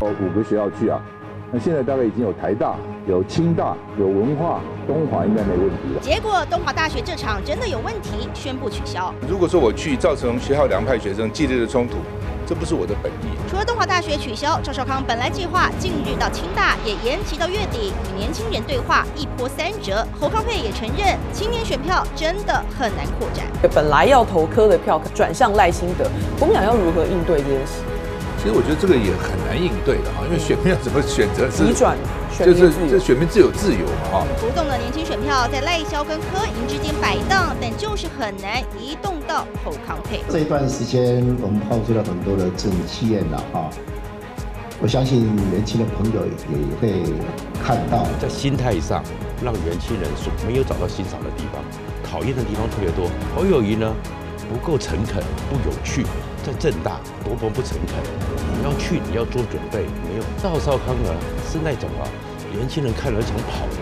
哦，五个学校去啊，那现在大概已经有台大、有清大、有文化，东华应该没问题了。结果东华大学这场真的有问题，宣布取消。如果说我去造成学校两派学生激烈的冲突，这不是我的本意。除了东华大学取消，赵少康本来计划近日到清大，也延期到月底与年轻人对话，一波三折。侯康佩也承认，青年选票真的很难扩展。本来要投科的票转向赖清德，国民党要如何应对这件事？其实我觉得这个也很难应对的哈，因为选民要怎么选择是急转，就是这选民自有自由嘛哈。浮动的年轻选票在赖萧跟柯银之间摆荡，但就是很难移动到侯康配。这一段时间我们抛出了很多的政气验了哈，我相信年轻的朋友也会看到，在心态上让年轻人所没有找到欣赏的地方，讨厌的地方特别多。侯友谊呢不够诚恳，不有趣。在正大多么不诚恳，你要去你要做准备，没有赵少康呢是那种啊年轻人看了想跑的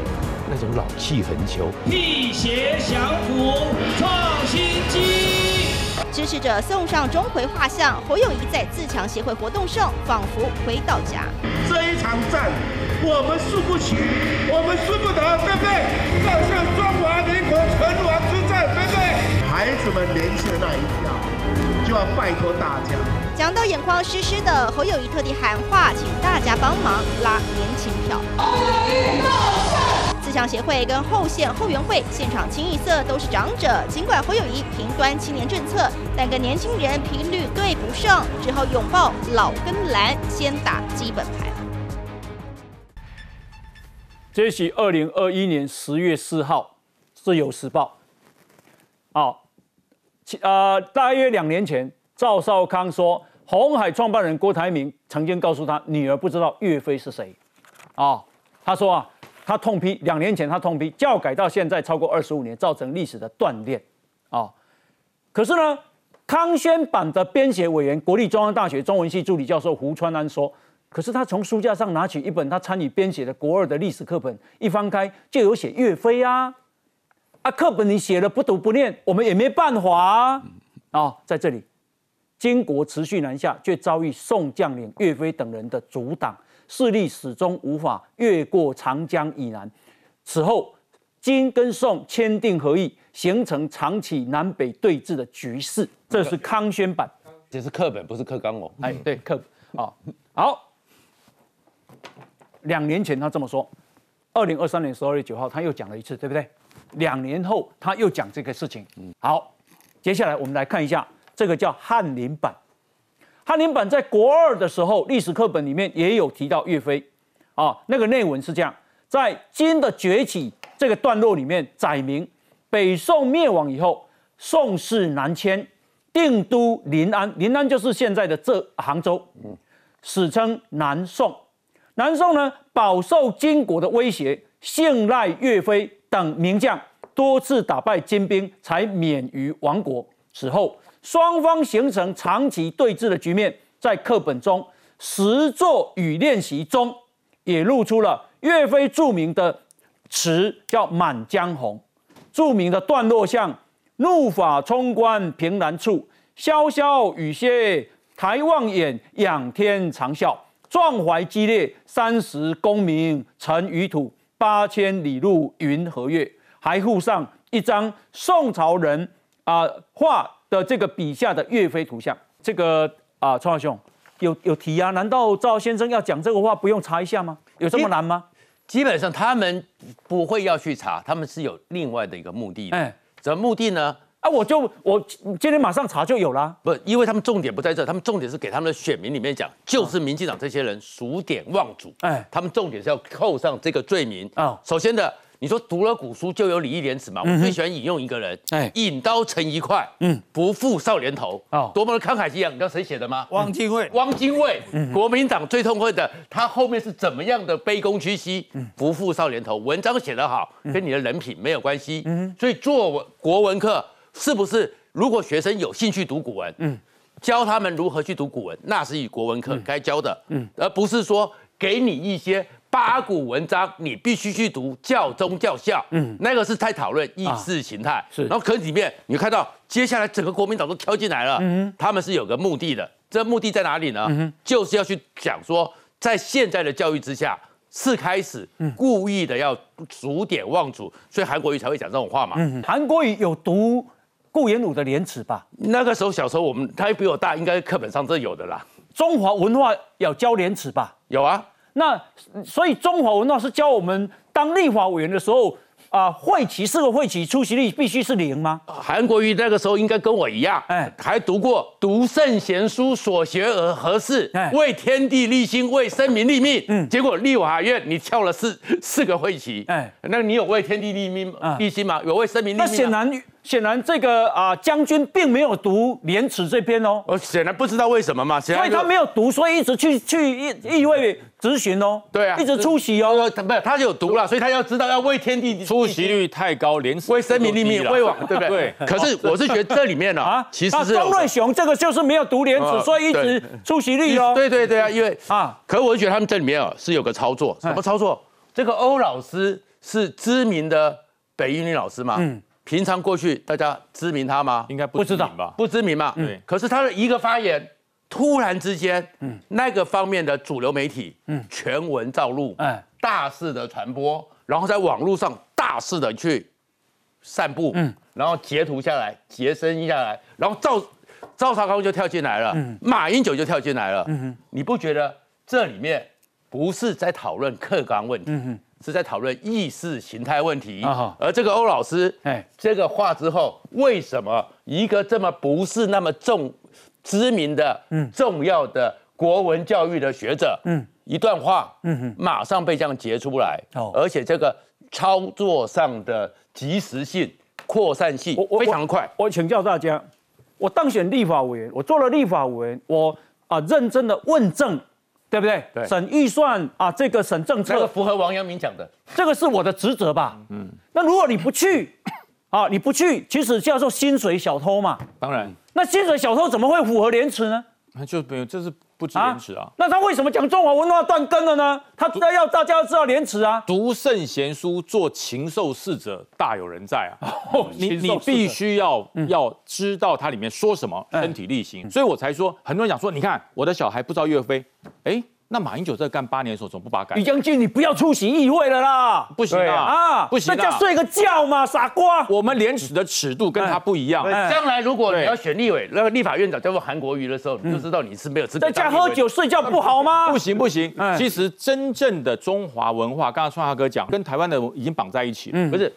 那种老气横秋，辟邪降服创新机，支持者送上钟馗画像，侯友谊在自强协会活动上仿佛回到家。这一场战我们输不起，我们输不得，对不对？要像中华民国存亡之战，对不对？孩子们年轻的那一票。就要拜托大家。讲到眼眶湿湿的，侯友谊特地喊话，请大家帮忙拉年轻票。自强协会跟后线后援会现场清一色都是长者，尽管侯友谊平端青年政策，但跟年轻人频率对不上，只好拥抱老跟蓝，先打基本牌。这是二零二一年十月四号，《自由时报》。好。呃，大约两年前，赵少康说，红海创办人郭台铭曾经告诉他，女儿不知道岳飞是谁。啊，他说啊，他痛批两年前他痛批教改到现在超过二十五年，造成历史的断裂。啊，可是呢，康轩版的编写委员、国立中央大学中文系助理教授胡川安说，可是他从书架上拿起一本他参与编写的国二的历史课本，一翻开就有写岳飞啊。啊，课本你写了不读不念，我们也没办法啊！啊，在这里，金国持续南下，却遭遇宋将领岳飞等人的阻挡，势力始终无法越过长江以南。此后，金跟宋签订和议，形成长期南北对峙的局势。这是康宣版，这是课本，不是课纲哦。哎，对，课本啊。好，两年前他这么说，二零二三年十二月九号他又讲了一次，对不对？两年后，他又讲这个事情。好，接下来我们来看一下这个叫翰林版。翰林版在国二的时候，历史课本里面也有提到岳飞。啊，那个内文是这样：在金的崛起这个段落里面，载明北宋灭亡以后，宋室南迁，定都临安。临安就是现在的浙杭州。史称南宋。南宋呢，饱受金国的威胁，信赖岳飞。等名将多次打败金兵，才免于亡国。此后，双方形成长期对峙的局面。在课本中，实作与练习中，也露出了岳飞著名的词，叫《满江红》。著名的段落像“怒发冲冠凭栏处，潇潇雨歇抬望眼，仰天长啸。壮怀激烈，三十功名尘与土。”八千里路云和月，还附上一张宋朝人啊画的这个笔下的岳飞图像。这个啊，川华兄有有提啊？难道赵先生要讲这个话不用查一下吗？有这么难吗？基本上他们不会要去查，他们是有另外的一个目的。哎，什么目的呢？啊，我就我今天马上查就有啦。不，因为他们重点不在这，他们重点是给他们的选民里面讲，就是民进党这些人数典忘祖。哎，他们重点是要扣上这个罪名啊。首先的，你说读了古书就有礼义廉耻嘛？我最喜欢引用一个人，哎，引刀成一块，嗯，不负少年头。哦，多么的慷慨激昂，你知道谁写的吗？汪精卫。汪精卫，国民党最痛恨的，他后面是怎么样的卑躬屈膝？不负少年头，文章写得好，跟你的人品没有关系。嗯，所以做国文课。是不是？如果学生有兴趣读古文，嗯，教他们如何去读古文，那是以国文课该教的，嗯，而不是说给你一些八股文章，你必须去读教宗教校，嗯，那个是在讨论意识形态，是。然后课里面你看到接下来整个国民党都跳进来了，嗯，他们是有个目的的，这目的在哪里呢？嗯就是要去讲说在现在的教育之下，是开始故意的要逐典忘祖，所以韩国瑜才会讲这种话嘛。嗯，韩国瑜有读顾炎武的《廉耻》吧？那个时候小时候我们他比我大，应该课本上这有的啦。中华文化要教廉耻吧？有啊。那所以中华文化是教我们当立法委员的时候。啊，会期四个会旗出席率必须是零吗？韩国瑜那个时候应该跟我一样，哎，还读过“读圣贤书，所学而何事？为天地立心，为生民立命。”嗯，结果立法院你跳了四四个会期，哎，那你有为天地立命立心吗？有为生民立命？那显然。显然，这个啊将军并没有读《廉耻》这篇哦。我显然不知道为什么嘛，所以他没有读，所以一直去去议议会咨询哦。对啊，一直出席哦。不是，他有读了，所以他要知道要为天地。出席率太高，廉耻为生民立命，为王对不对？对。可是我是觉得这里面呢，啊，其实是钟瑞雄这个就是没有读廉耻，所以一直出席率哦。对对对啊，因为啊，可是我觉得他们这里面啊是有个操作，什么操作？这个欧老师是知名的北一女老师嘛？嗯。平常过去大家知名他吗？应该不知道吧？不知名嘛。对。可是他的一个发言，突然之间，嗯，那个方面的主流媒体，嗯，全文照录，哎，大肆的传播，然后在网络上大肆的去散布，嗯，然后截图下来，截声音下来，然后赵赵少康就跳进来了，嗯，马英九就跳进来了，嗯哼，你不觉得这里面不是在讨论客观问题？嗯哼。是在讨论意识形态问题，而这个欧老师，哎，这个话之后，为什么一个这么不是那么重知名的、重要的国文教育的学者，嗯，一段话，嗯哼，马上被这样截出来，哦，而且这个操作上的及时性、扩散性非常快。我请教大家，我当选立法委员，我做了立法委员，我啊认真的问政。对不对？审预算啊，这个审政策，这个符合王阳明讲的，这个是我的职责吧？嗯，那如果你不去，啊，你不去，其实叫做薪水小偷嘛。当然，那薪水小偷怎么会符合廉耻呢？那就没有，这是。不知廉耻啊？那他为什么讲中华文化断根了呢？他要大家要知道廉耻啊！读圣贤书，做禽兽事者，大有人在啊！你你必须要要知道它里面说什么，身体力行。所以我才说，很多人讲说，你看我的小孩不知道岳飞，哎。那马英九在干八年的时候，怎么不把改？李将军，你不要出席议会了啦！不行啊！啊，不行！那叫睡个觉嘛，傻瓜！我们廉耻的尺度跟他不一样。将来如果你要选立委，那个立法院长叫做韩国瑜的时候，你就知道你是没有资格。在家喝酒睡觉不好吗？不行不行！其实真正的中华文化，刚刚川华哥讲，跟台湾的已经绑在一起了。不是，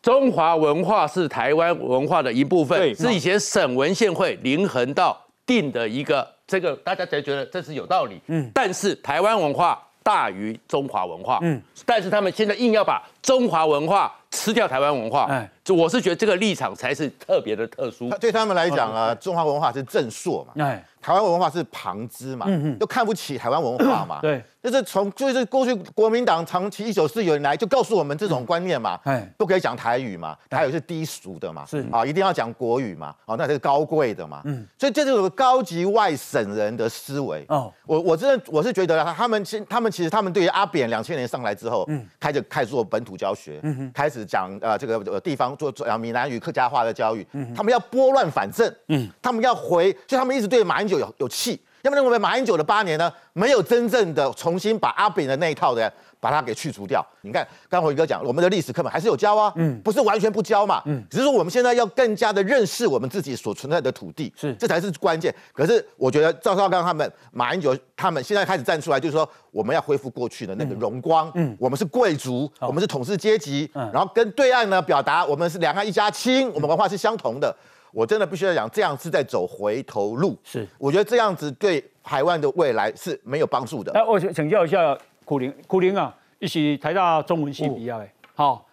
中华文化是台湾文化的一部分，是以前省文献会林恒道定的一个。这个大家才觉得这是有道理，嗯，但是台湾文化大于中华文化，嗯，但是他们现在硬要把中华文化吃掉台湾文化，我是觉得这个立场才是特别的特殊。对他们来讲啊，中华文化是正朔嘛，哎。台湾文化是旁支嘛，又看不起台湾文化嘛，对，就是从就是过去国民党长期一九四九年来就告诉我们这种观念嘛，哎，不可以讲台语嘛，台语是低俗的嘛，是。啊，一定要讲国语嘛，哦，那是高贵的嘛，嗯，所以这就是高级外省人的思维。哦，我我真的我是觉得他们其他们其实他们对于阿扁两千年上来之后，嗯，开始开始做本土教学，嗯哼，开始讲呃这个呃地方做做闽南语客家话的教育，嗯，他们要拨乱反正，嗯，他们要回，所以他们一直对马英九。有有气，要么认为马英九的八年呢，没有真正的重新把阿扁的那一套的把它给去除掉。你看，刚回哥讲，我们的历史课本还是有教啊，嗯，不是完全不教嘛，嗯，只是说我们现在要更加的认识我们自己所存在的土地，是，这才是关键。可是我觉得赵少刚他们、马英九他们现在开始站出来，就是说我们要恢复过去的那个荣光，嗯，我们是贵族，我们是统治阶级，嗯，然后跟对岸呢表达我们是两岸一家亲，我们文化是相同的。我真的必须要讲，这样是在走回头路。是，我觉得这样子对台湾的未来是没有帮助的。哎，我请请教一下苦林，苦林啊，一起台大中文系毕业的。好，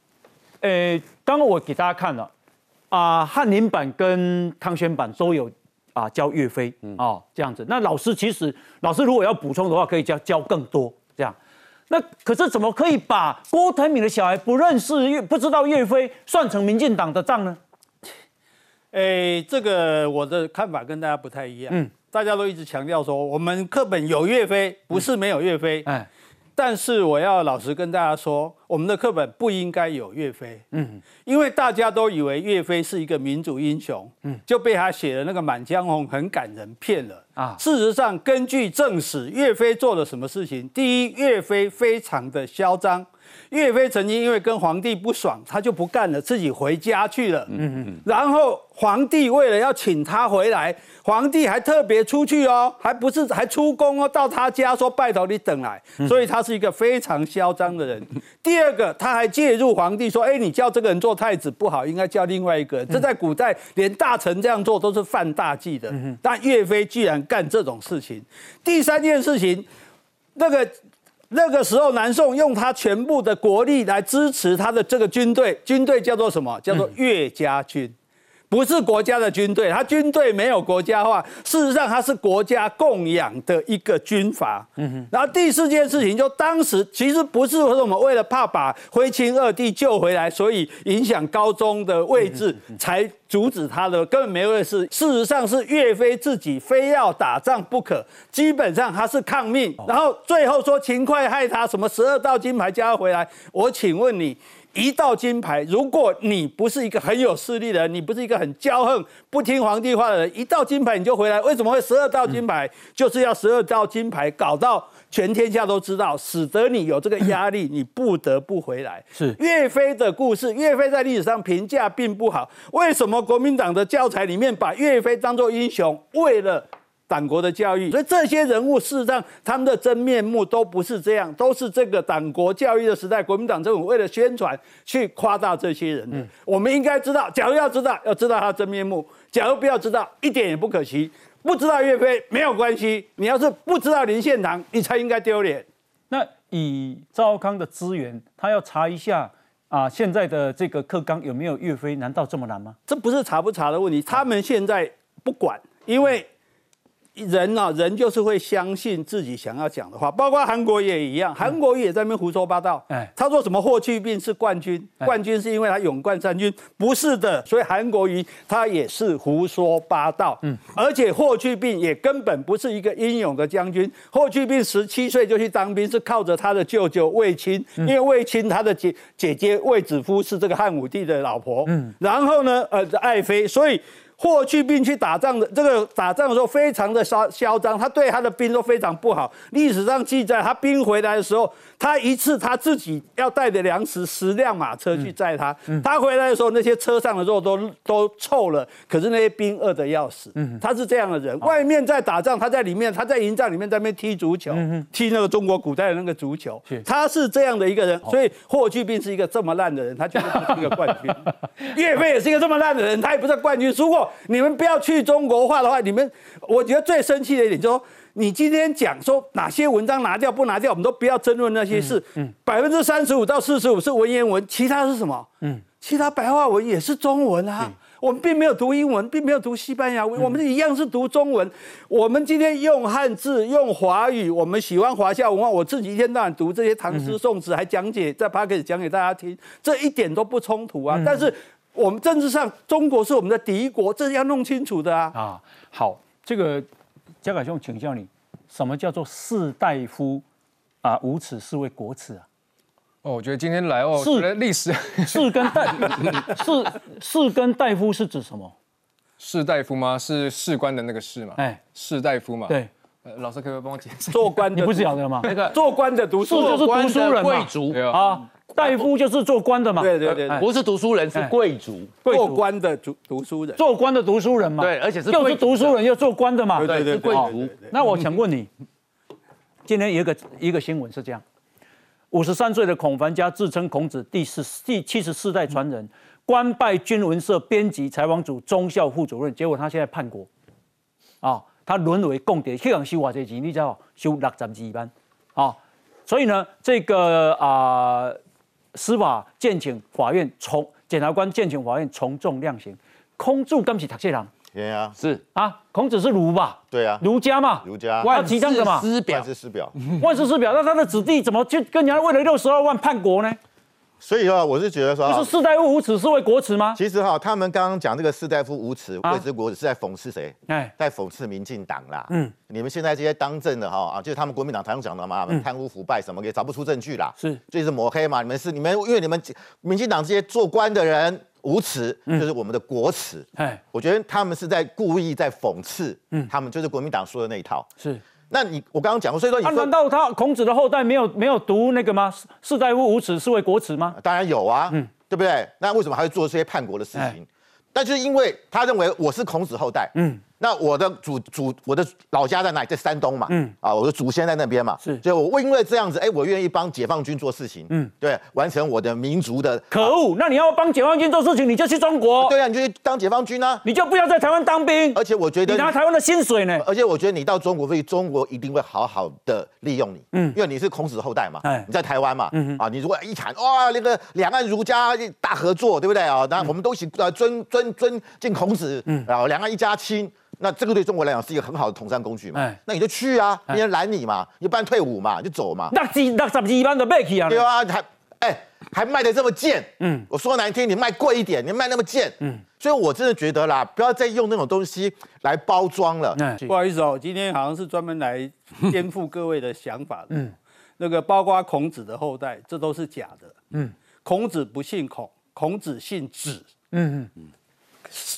呃，刚刚我给大家看了啊，翰林版跟汤宣版都有啊教岳飞啊这样子。那老师其实老师如果要补充的话，可以教教更多这样。那可是怎么可以把郭台铭的小孩不认识岳不知道岳飞算成民进党的账呢？诶，这个我的看法跟大家不太一样。嗯，大家都一直强调说，我们课本有岳飞，不是没有岳飞。哎，但是我要老实跟大家说，我们的课本不应该有岳飞，嗯，因为大家都以为岳飞是一个民族英雄，嗯，就被他写的那个《满江红》很感人骗了啊。事实上，根据正史，岳飞做了什么事情？第一，岳飞非常的嚣张。岳飞曾经因为跟皇帝不爽，他就不干了，自己回家去了。嗯嗯。然后皇帝为了要请他回来，皇帝还特别出去哦，还不是还出宫哦，到他家说拜托你等来。所以他是一个非常嚣张的人。第二个，他还介入皇帝说：“哎，你叫这个人做太子不好，应该叫另外一个。”人。这在古代连大臣这样做都是犯大忌的。但岳飞居然干这种事情。第三件事情，那个。那个时候，南宋用他全部的国力来支持他的这个军队，军队叫做什么？叫做岳家军。不是国家的军队，他军队没有国家化，事实上他是国家供养的一个军阀。嗯哼。然后第四件事情，就当时其实不是说我们为了怕把徽钦二帝救回来，所以影响高宗的位置才阻止他的，根本没有事。事实上是岳飞自己非要打仗不可，基本上他是抗命，然后最后说秦桧害他什么十二道金牌加回来。我请问你。一道金牌，如果你不是一个很有势力的人，你不是一个很骄横、不听皇帝话的人，一道金牌你就回来，为什么会十二道金牌？就是要十二道金牌搞到全天下都知道，使得你有这个压力，你不得不回来。是岳飞的故事，岳飞在历史上评价并不好。为什么国民党的教材里面把岳飞当做英雄？为了党国的教育，所以这些人物事实上他们的真面目都不是这样，都是这个党国教育的时代，国民党政府为了宣传去夸大这些人。嗯，我们应该知道，假如要知道，要知道他真面目；假如不要知道，一点也不可惜。不知道岳飞没有关系，你要是不知道林献堂，你才应该丢脸。那以赵康的资源，他要查一下啊，现在的这个课纲有没有岳飞？难道这么难吗？这不是查不查的问题，他们现在不管，因为。人啊，人就是会相信自己想要讲的话，包括韩国也一样，韩国也在那边胡说八道。哎，他说什么霍去病是冠军，冠军是因为他勇冠三军，不是的，所以韩国瑜他也是胡说八道。嗯，而且霍去病也根本不是一个英勇的将军，霍去病十七岁就去当兵，是靠着他的舅舅卫青，因为卫青他的姐姐姐卫子夫是这个汉武帝的老婆。嗯，然后呢，呃，爱妃，所以。霍去病去打仗的这个打仗的时候非常的嚣嚣张，他对他的兵都非常不好。历史上记载，他兵回来的时候。他一次他自己要带的粮食十辆马车去载他，他回来的时候那些车上的肉都都臭了，可是那些兵饿得要死。他是这样的人，外面在打仗，他在里面，他在营帐里面在那边踢足球，踢那个中国古代的那个足球。他是这样的一个人，所以霍去病是一个这么烂的人，他绝对不是一个冠军。岳飞也是一个这么烂的人，他也不是冠军。如果你们不要去中国化的话，你们我觉得最生气的一点就是说。你今天讲说哪些文章拿掉不拿掉，我们都不要争论那些事。嗯，百分之三十五到四十五是文言文，其他是什么？嗯，其他白话文也是中文啊。我们并没有读英文，并没有读西班牙文，我们一样是读中文。我们今天用汉字，用华语，我们喜欢华夏文化。我自己一天到晚读这些唐诗宋词，还讲解在 p a r k 讲给大家听，这一点都不冲突啊。但是我们政治上，中国是我们的敌国，这是要弄清楚的啊。啊，好，这个。嘉凯兄，请教你，什么叫做士大夫啊？无耻是为国耻啊！哦，我觉得今天来哦，是历史 士跟大 士士跟大夫是指什么？士大夫吗？是士官的那个士嘛？哎，士大夫嘛？对，老师可不可以帮我解释？做官，你不是晓得吗？那个做官的读书就是读书人贵族啊。大夫就是做官的嘛，对对对，不是读书人，是贵族，做官的读读书人，做官的读书人嘛，对，而且是又是读书人又做官的嘛，对对对，贵族。那我想问你，今天一个一个新闻是这样：五十三岁的孔繁家自称孔子第四第七十四代传人，官拜军文社编辑采访组中校副主任，结果他现在叛国，啊，他沦为共谍，去港修瓦这钱，你知道修六十二班，啊，所以呢，这个啊。司法建请法院从检察官建请法院从重量刑，空注刚起塔谢郎。对啊，是啊，孔子是儒吧？对啊，儒家嘛，儒家万提倡的嘛，万世师表，万世师表。那他的子弟怎么去跟人家为了六十二万叛国呢？所以啊，我是觉得说，不是士大夫无耻是为国耻吗？其实哈，他们刚刚讲这个士大夫无耻为之国耻，是在讽刺谁？哎，在讽刺民进党啦。嗯，你们现在这些当政的哈啊，就是他们国民党常讲的嘛，贪污腐败什么也找不出证据啦。是，就是抹黑嘛。你们是你们，因为你们民进党这些做官的人无耻，就是我们的国耻。哎，我觉得他们是在故意在讽刺，嗯，他们就是国民党说的那一套。是。那你我刚刚讲过，所以说你难道他孔子的后代没有没有读那个吗？士大夫无耻是为国耻吗？当然有啊，嗯，对不对？那为什么还会做这些叛国的事情？但就是因为他认为我是孔子后代，嗯。那我的祖祖我的老家在哪里？在山东嘛，嗯啊，我的祖先在那边嘛，是，所以我因为这样子，哎，我愿意帮解放军做事情，嗯，对，完成我的民族的。可恶，那你要帮解放军做事情，你就去中国，对啊，你就去当解放军啊，你就不要在台湾当兵。而且我觉得你拿台湾的薪水呢，而且我觉得你到中国去，中国一定会好好的利用你，嗯，因为你是孔子后代嘛，哎，你在台湾嘛，嗯啊，你如果一谈哇，那个两岸儒家大合作，对不对啊？那我们都一起呃尊尊尊敬孔子，嗯，然后两岸一家亲。那这个对中国来讲是一个很好的统战工具嘛？那你就去啊，别人拦你嘛，你不然退伍嘛，你就走嘛。那几那十几万的卖去啊？对啊，还哎还卖的这么贱，嗯，我说难听，你卖贵一点，你卖那么贱，嗯，所以我真的觉得啦，不要再用那种东西来包装了。不好意思哦，今天好像是专门来颠覆各位的想法的。嗯，那个包括孔子的后代，这都是假的。嗯，孔子不姓孔，孔子姓子。嗯嗯嗯。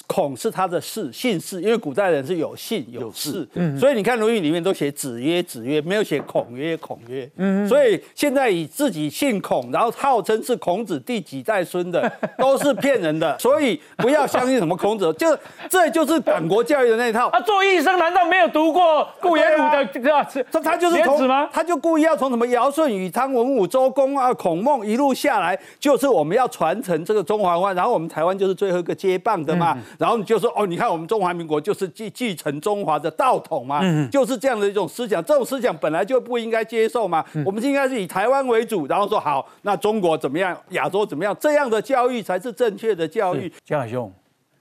孔是他的氏姓氏，因为古代人是有姓有氏，所以你看《论语》里面都写子曰子曰，没有写孔曰孔曰。嗯，所以现在以自己姓孔，然后号称是孔子第几代孙的，都是骗人的。所以不要相信什么孔子，就这就是党国教育的那一套。他做医生难道没有读过顾炎武的对吧？他他就是从吗？他就故意要从什么尧舜禹汤文武周公啊孔孟一路下来，就是我们要传承这个中华文化，然后我们台湾就是最后一个接棒的嘛。然后你就说哦，你看我们中华民国就是继继承中华的道统嘛，就是这样的一种思想，这种思想本来就不应该接受嘛。我们应该是以台湾为主，然后说好，那中国怎么样，亚洲怎么样，这样的教育才是正确的教育。江海兄，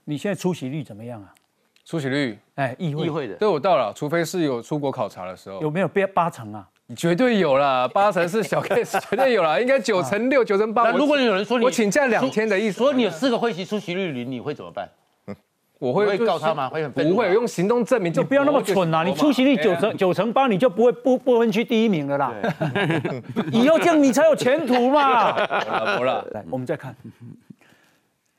你现在出席率怎么样啊？出席率，哎，议会议会的，对我到了，除非是有出国考察的时候，有没有八八成啊？绝对有了，八成是小 case，绝对有了，应该九成六、九成八。那如果有人说你我请假两天的意思，说你有四个会席出席率零，你会怎么办？我会告他吗？会很不会用行动证明？就不要那么蠢啦！你出席率九成九成八，你就不会不不分区第一名了啦。以后这样你才有前途嘛。好了，来，我们再看，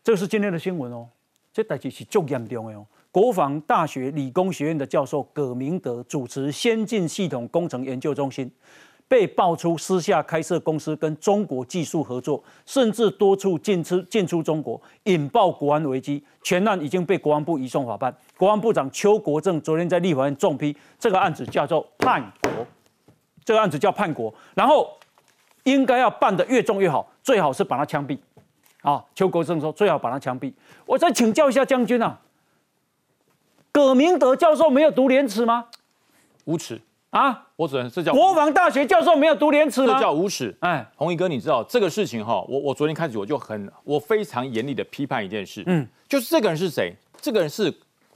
这是今天的新闻哦。这代志是重严重的哦。国防大学理工学院的教授葛明德主持先进系统工程研究中心。被爆出私下开设公司跟中国技术合作，甚至多处进出进出中国，引爆国安危机。全案已经被国安部移送法办。国安部长邱国正昨天在立法院重批这个案子，叫做叛国。这个案子叫叛国，然后应该要办得越重越好，最好是把他枪毙。啊，邱国正说最好把他枪毙。我再请教一下将军啊，葛明德教授没有读廉耻吗？无耻。啊，我只能这叫国防大学教授没有读廉耻吗？这叫无耻。哎，红衣哥，你知道这个事情哈？我我昨天开始我就很我非常严厉的批判一件事，嗯，就是这个人是谁？这个人是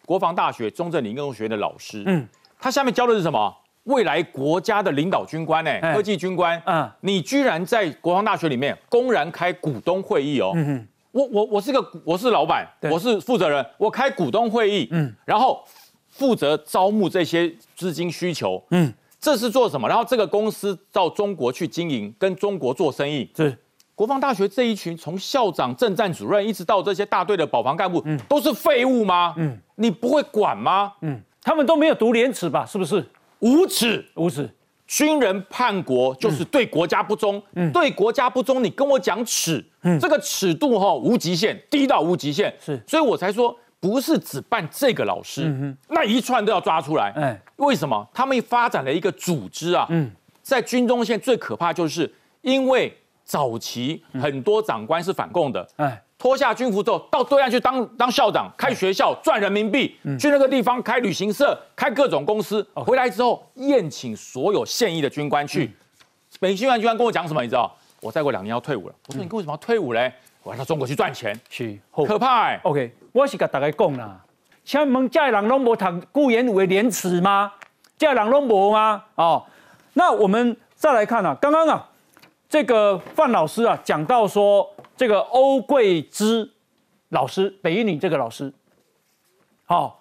国防大学中正理工学院的老师，嗯，他下面教的是什么？未来国家的领导军官呢？科技军官，嗯，你居然在国防大学里面公然开股东会议哦？嗯我我我是个我是老板，我是负责人，我开股东会议，嗯，然后。负责招募这些资金需求，嗯，这是做什么？然后这个公司到中国去经营，跟中国做生意。是国防大学这一群，从校长、政战主任，一直到这些大队的保防干部，嗯，都是废物吗？嗯，你不会管吗？嗯，他们都没有读廉耻吧？是不是无耻？无耻！军人叛国就是对国家不忠，嗯，对国家不忠，你跟我讲尺，嗯，这个尺度哈无极限，低到无极限，是，所以我才说。不是只办这个老师，那一串都要抓出来。哎，为什么？他们发展了一个组织啊。嗯，在军中现在最可怕就是因为早期很多长官是反共的。哎，脱下军服之后到对岸去当当校长，开学校赚人民币，去那个地方开旅行社，开各种公司。回来之后宴请所有现役的军官去。北新官军官跟我讲什么？你知道？我再过两年要退伍了。我说你为什么要退伍嘞？我要到中国去赚钱。是，可怕哎。OK。我是甲大家讲啦，请问这人拢无读顾炎武的廉耻吗？这人拢无吗？哦，那我们再来看啊，刚刚啊，这个范老师啊讲到说，这个欧桂芝老师，北一女这个老师，好，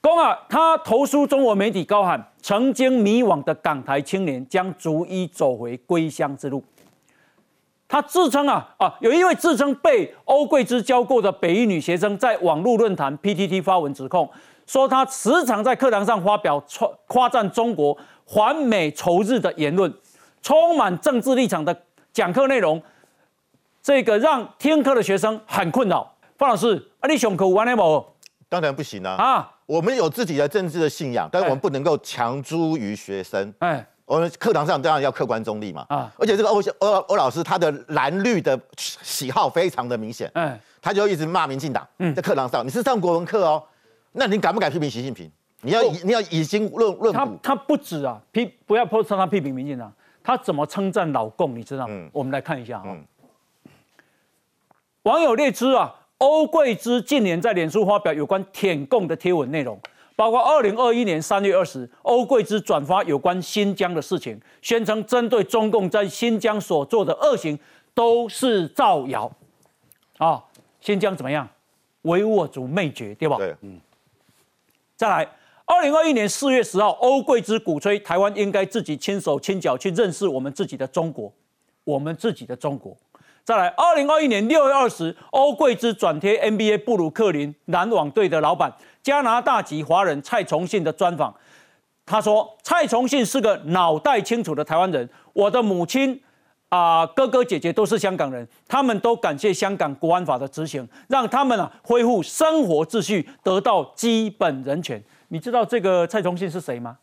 公啊，他投书中国媒体高喊，曾经迷惘的港台青年将逐一走回归乡之路。他自称啊啊，有一位自称被欧桂芝教过的北一女学生，在网络论坛 PTT 发文指控，说他时常在课堂上发表夸夸赞中国环美仇日的言论，充满政治立场的讲课内容，这个让听课的学生很困扰。方老师，啊，你上课玩的不？当然不行啊！啊，我们有自己的政治的信仰，但是我们不能够强租于学生。哎。我们课堂上当然要客观中立嘛，啊，而且这个欧欧欧老师他的蓝绿的喜好非常的明显，嗯，他就一直骂民进党，嗯，在课堂上，你是上国文课哦，那你敢不敢批评习近平？你要你要以经论论他他不止啊，批不要说他批评民进党，他怎么称赞老共？你知道？嗯，我们来看一下哈，网友列知啊，欧桂芝近年在脸书发表有关舔共的贴文内容。包括二零二一年三月二十，欧桂芝转发有关新疆的事情，宣称针对中共在新疆所做的恶行都是造谣。啊，新疆怎么样？维吾尔族灭绝，对吧？对，嗯。再来，二零二一年四月十号，欧桂芝鼓吹台湾应该自己亲手亲脚去认识我们自己的中国，我们自己的中国。再来，二零二一年六月二十，欧桂芝转贴 NBA 布鲁克林篮网队的老板。加拿大籍华人蔡崇信的专访，他说：“蔡崇信是个脑袋清楚的台湾人。我的母亲啊，哥哥姐姐都是香港人，他们都感谢香港国安法的执行，让他们啊恢复生活秩序，得到基本人权。你知道这个蔡崇信是谁吗？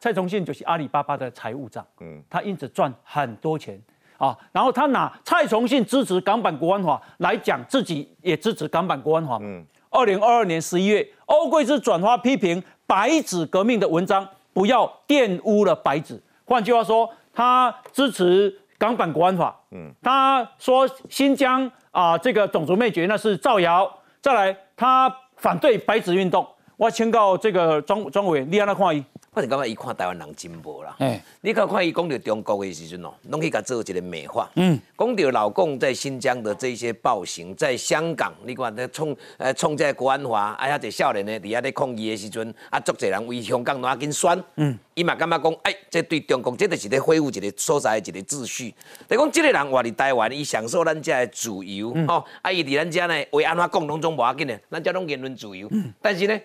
蔡崇信就是阿里巴巴的财务长，嗯，他因此赚很多钱啊。然后他拿蔡崇信支持港版国安法来讲，自己也支持港版国安法，嗯。”二零二二年十一月，欧桂芝转发批评白纸革命的文章，不要玷污了白纸。换句话说，他支持港版国安法。嗯，他说新疆啊，这个种族灭绝那是造谣。再来，他反对白纸运动。我请告这个庄庄委，你安那看伊？我是感觉伊看台湾人真无啦。哎，你看看伊讲到中国的时阵哦，拢去甲做一个美化。嗯，讲到老共在新疆的这些暴行，在香港，你看在创呃创这国安法，啊遐侪少年呢，伫遐咧抗议的时阵，啊足侪人为香港拿紧选。嗯，伊嘛感觉讲，哎，这对中国，这就是咧恢复一个所在的一个秩序。等于讲，即个人活伫台湾，伊享受咱家的自由，吼，啊伊伫咱家呢，为安怎讲拢总无要紧的，咱家拢言论自由。嗯，但是呢，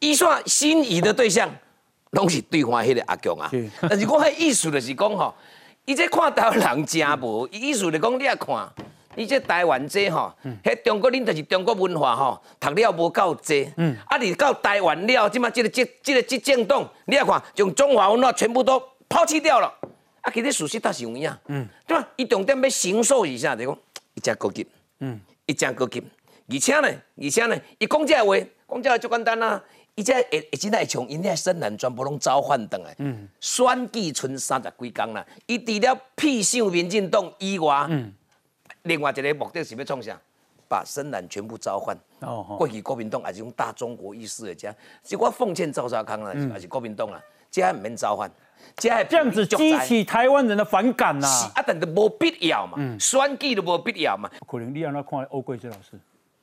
伊算心仪的对象。拢是对方迄个阿强啊，但是我迄意思就是讲吼，伊这看台湾人真无，伊意思就讲你啊看，你这台湾这吼，迄中国恁就是中国文化吼，读了无够济，啊你到台湾了，即马即个即即个执政党，你啊看，将中华文化全部都抛弃掉了，啊其实事实倒是有影，对吧？伊重点要形塑一下，就讲伊真高级，嗯，伊真高级，而且呢，而且呢，伊讲这话，讲这话就简单啦。伊这会会真来从因遐深蓝全部拢召唤倒来，选举剩三十几天啦。伊除了屁秀民进党以外，另外一个目的是要创啥？把深蓝全部召唤。过去国民党也是用大中国意识的这，是我奉劝赵少康啦，也是国民党啦，这唔免召唤，这这样子激起台湾人的反感呐。啊，但都无必要嘛，选举都无必要嘛。可能你安那看欧贵芝老师？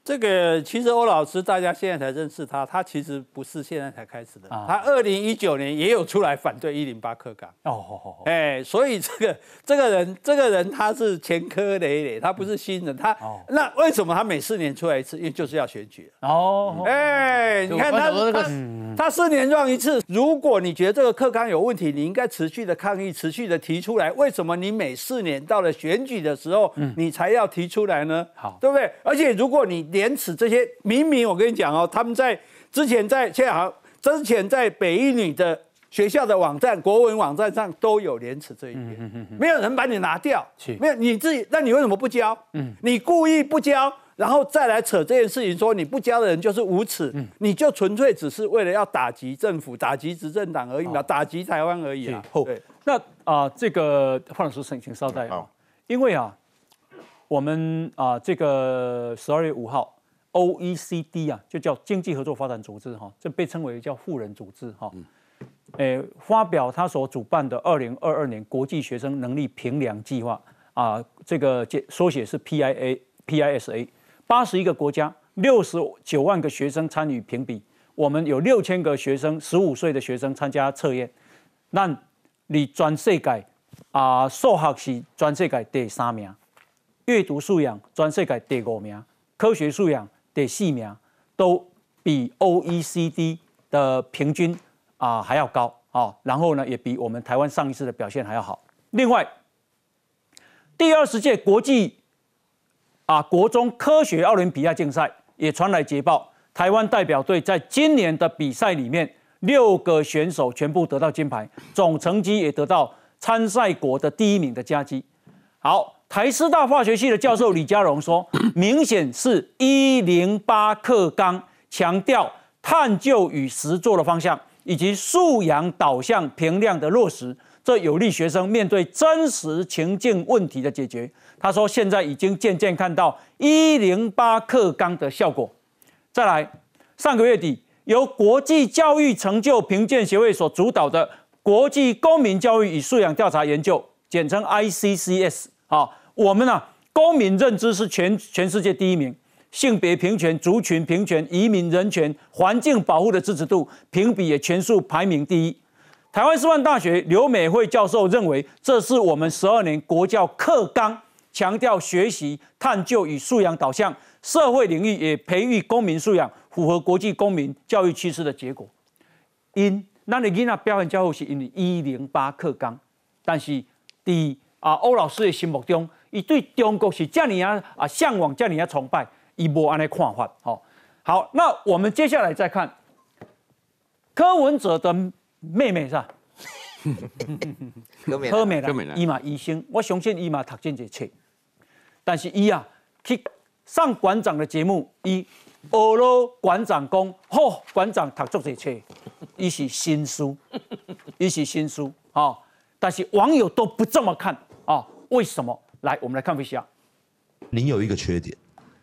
这个其实欧老师，大家现在才认识他，他其实不是现在才开始的。他二零一九年也有出来反对一零八课纲。哦，哎，所以这个这个人，这个人他是前科累累，他不是新人。他那为什么他每四年出来一次？因为就是要选举。哦，哎，你看他他他四年让一次。如果你觉得这个课纲有问题，你应该持续的抗议，持续的提出来。为什么你每四年到了选举的时候，你才要提出来呢？好，对不对？而且如果你廉耻这些明明我跟你讲哦，他们在之前在现在好像之前在北一女的学校的网站国文网站上都有廉耻这一点，没有人把你拿掉，没有你自己，那你为什么不交？嗯，你故意不交，然后再来扯这件事情，说你不交的人就是无耻，你就纯粹只是为了要打击政府、打击执政党而已嘛，打击台湾而已啊。对，那啊，这个范老师，请请稍待啊，因为啊。我们啊，这个十二月五号，O E C D 啊，就叫经济合作发展组织哈，这被称为叫富人组织哈。诶发表他所主办的二零二二年国际学生能力评量计划啊，这个简缩写是 PIA PISA，八十一个国家，六十九万个学生参与评比，我们有六千个学生，十五岁的学生参加测验，那你全世界啊，数学是全世界第三名，阅读素养全世界第五名，科学素养第四名，都比 OECD 的平均。啊，还要高啊，然后呢，也比我们台湾上一次的表现还要好。另外，第二十届国际啊国中科学奥林匹亚竞赛也传来捷报，台湾代表队在今年的比赛里面，六个选手全部得到金牌，总成绩也得到参赛国的第一名的佳绩。好，台师大化学系的教授李家荣说，明显是一零八课纲强调探究与实作的方向。以及素养导向评量的落实，这有利学生面对真实情境问题的解决。他说，现在已经渐渐看到一零八课纲的效果。再来，上个月底，由国际教育成就评鉴协会所主导的国际公民教育与素养调查研究，简称 ICCS。啊，我们呢，公民认知是全全世界第一名。性别平权、族群平权、移民人权、环境保护的支持度评比也全数排名第一。台湾师范大学刘美惠教授认为，这是我们十二年国教课纲强调学习、探究与素养导向，社会领域也培育公民素养，符合国际公民教育趋势的结果。因那你囡仔表现较好，是因为一零八课纲，但是伫啊欧老师的心目中，伊对中国是这样啊啊向往，这样啊崇拜。伊无安尼看法，好，好，那我们接下来再看柯文哲的妹妹是吧？柯美兰，伊嘛医生，我相信伊嘛读这些册，但是伊啊去上馆长的节目，伊学了馆长讲，吼，馆长读足这册，伊是新书，伊是新书，啊，但是网友都不这么看啊，为什么？来，我们来看一下，您有一个缺点。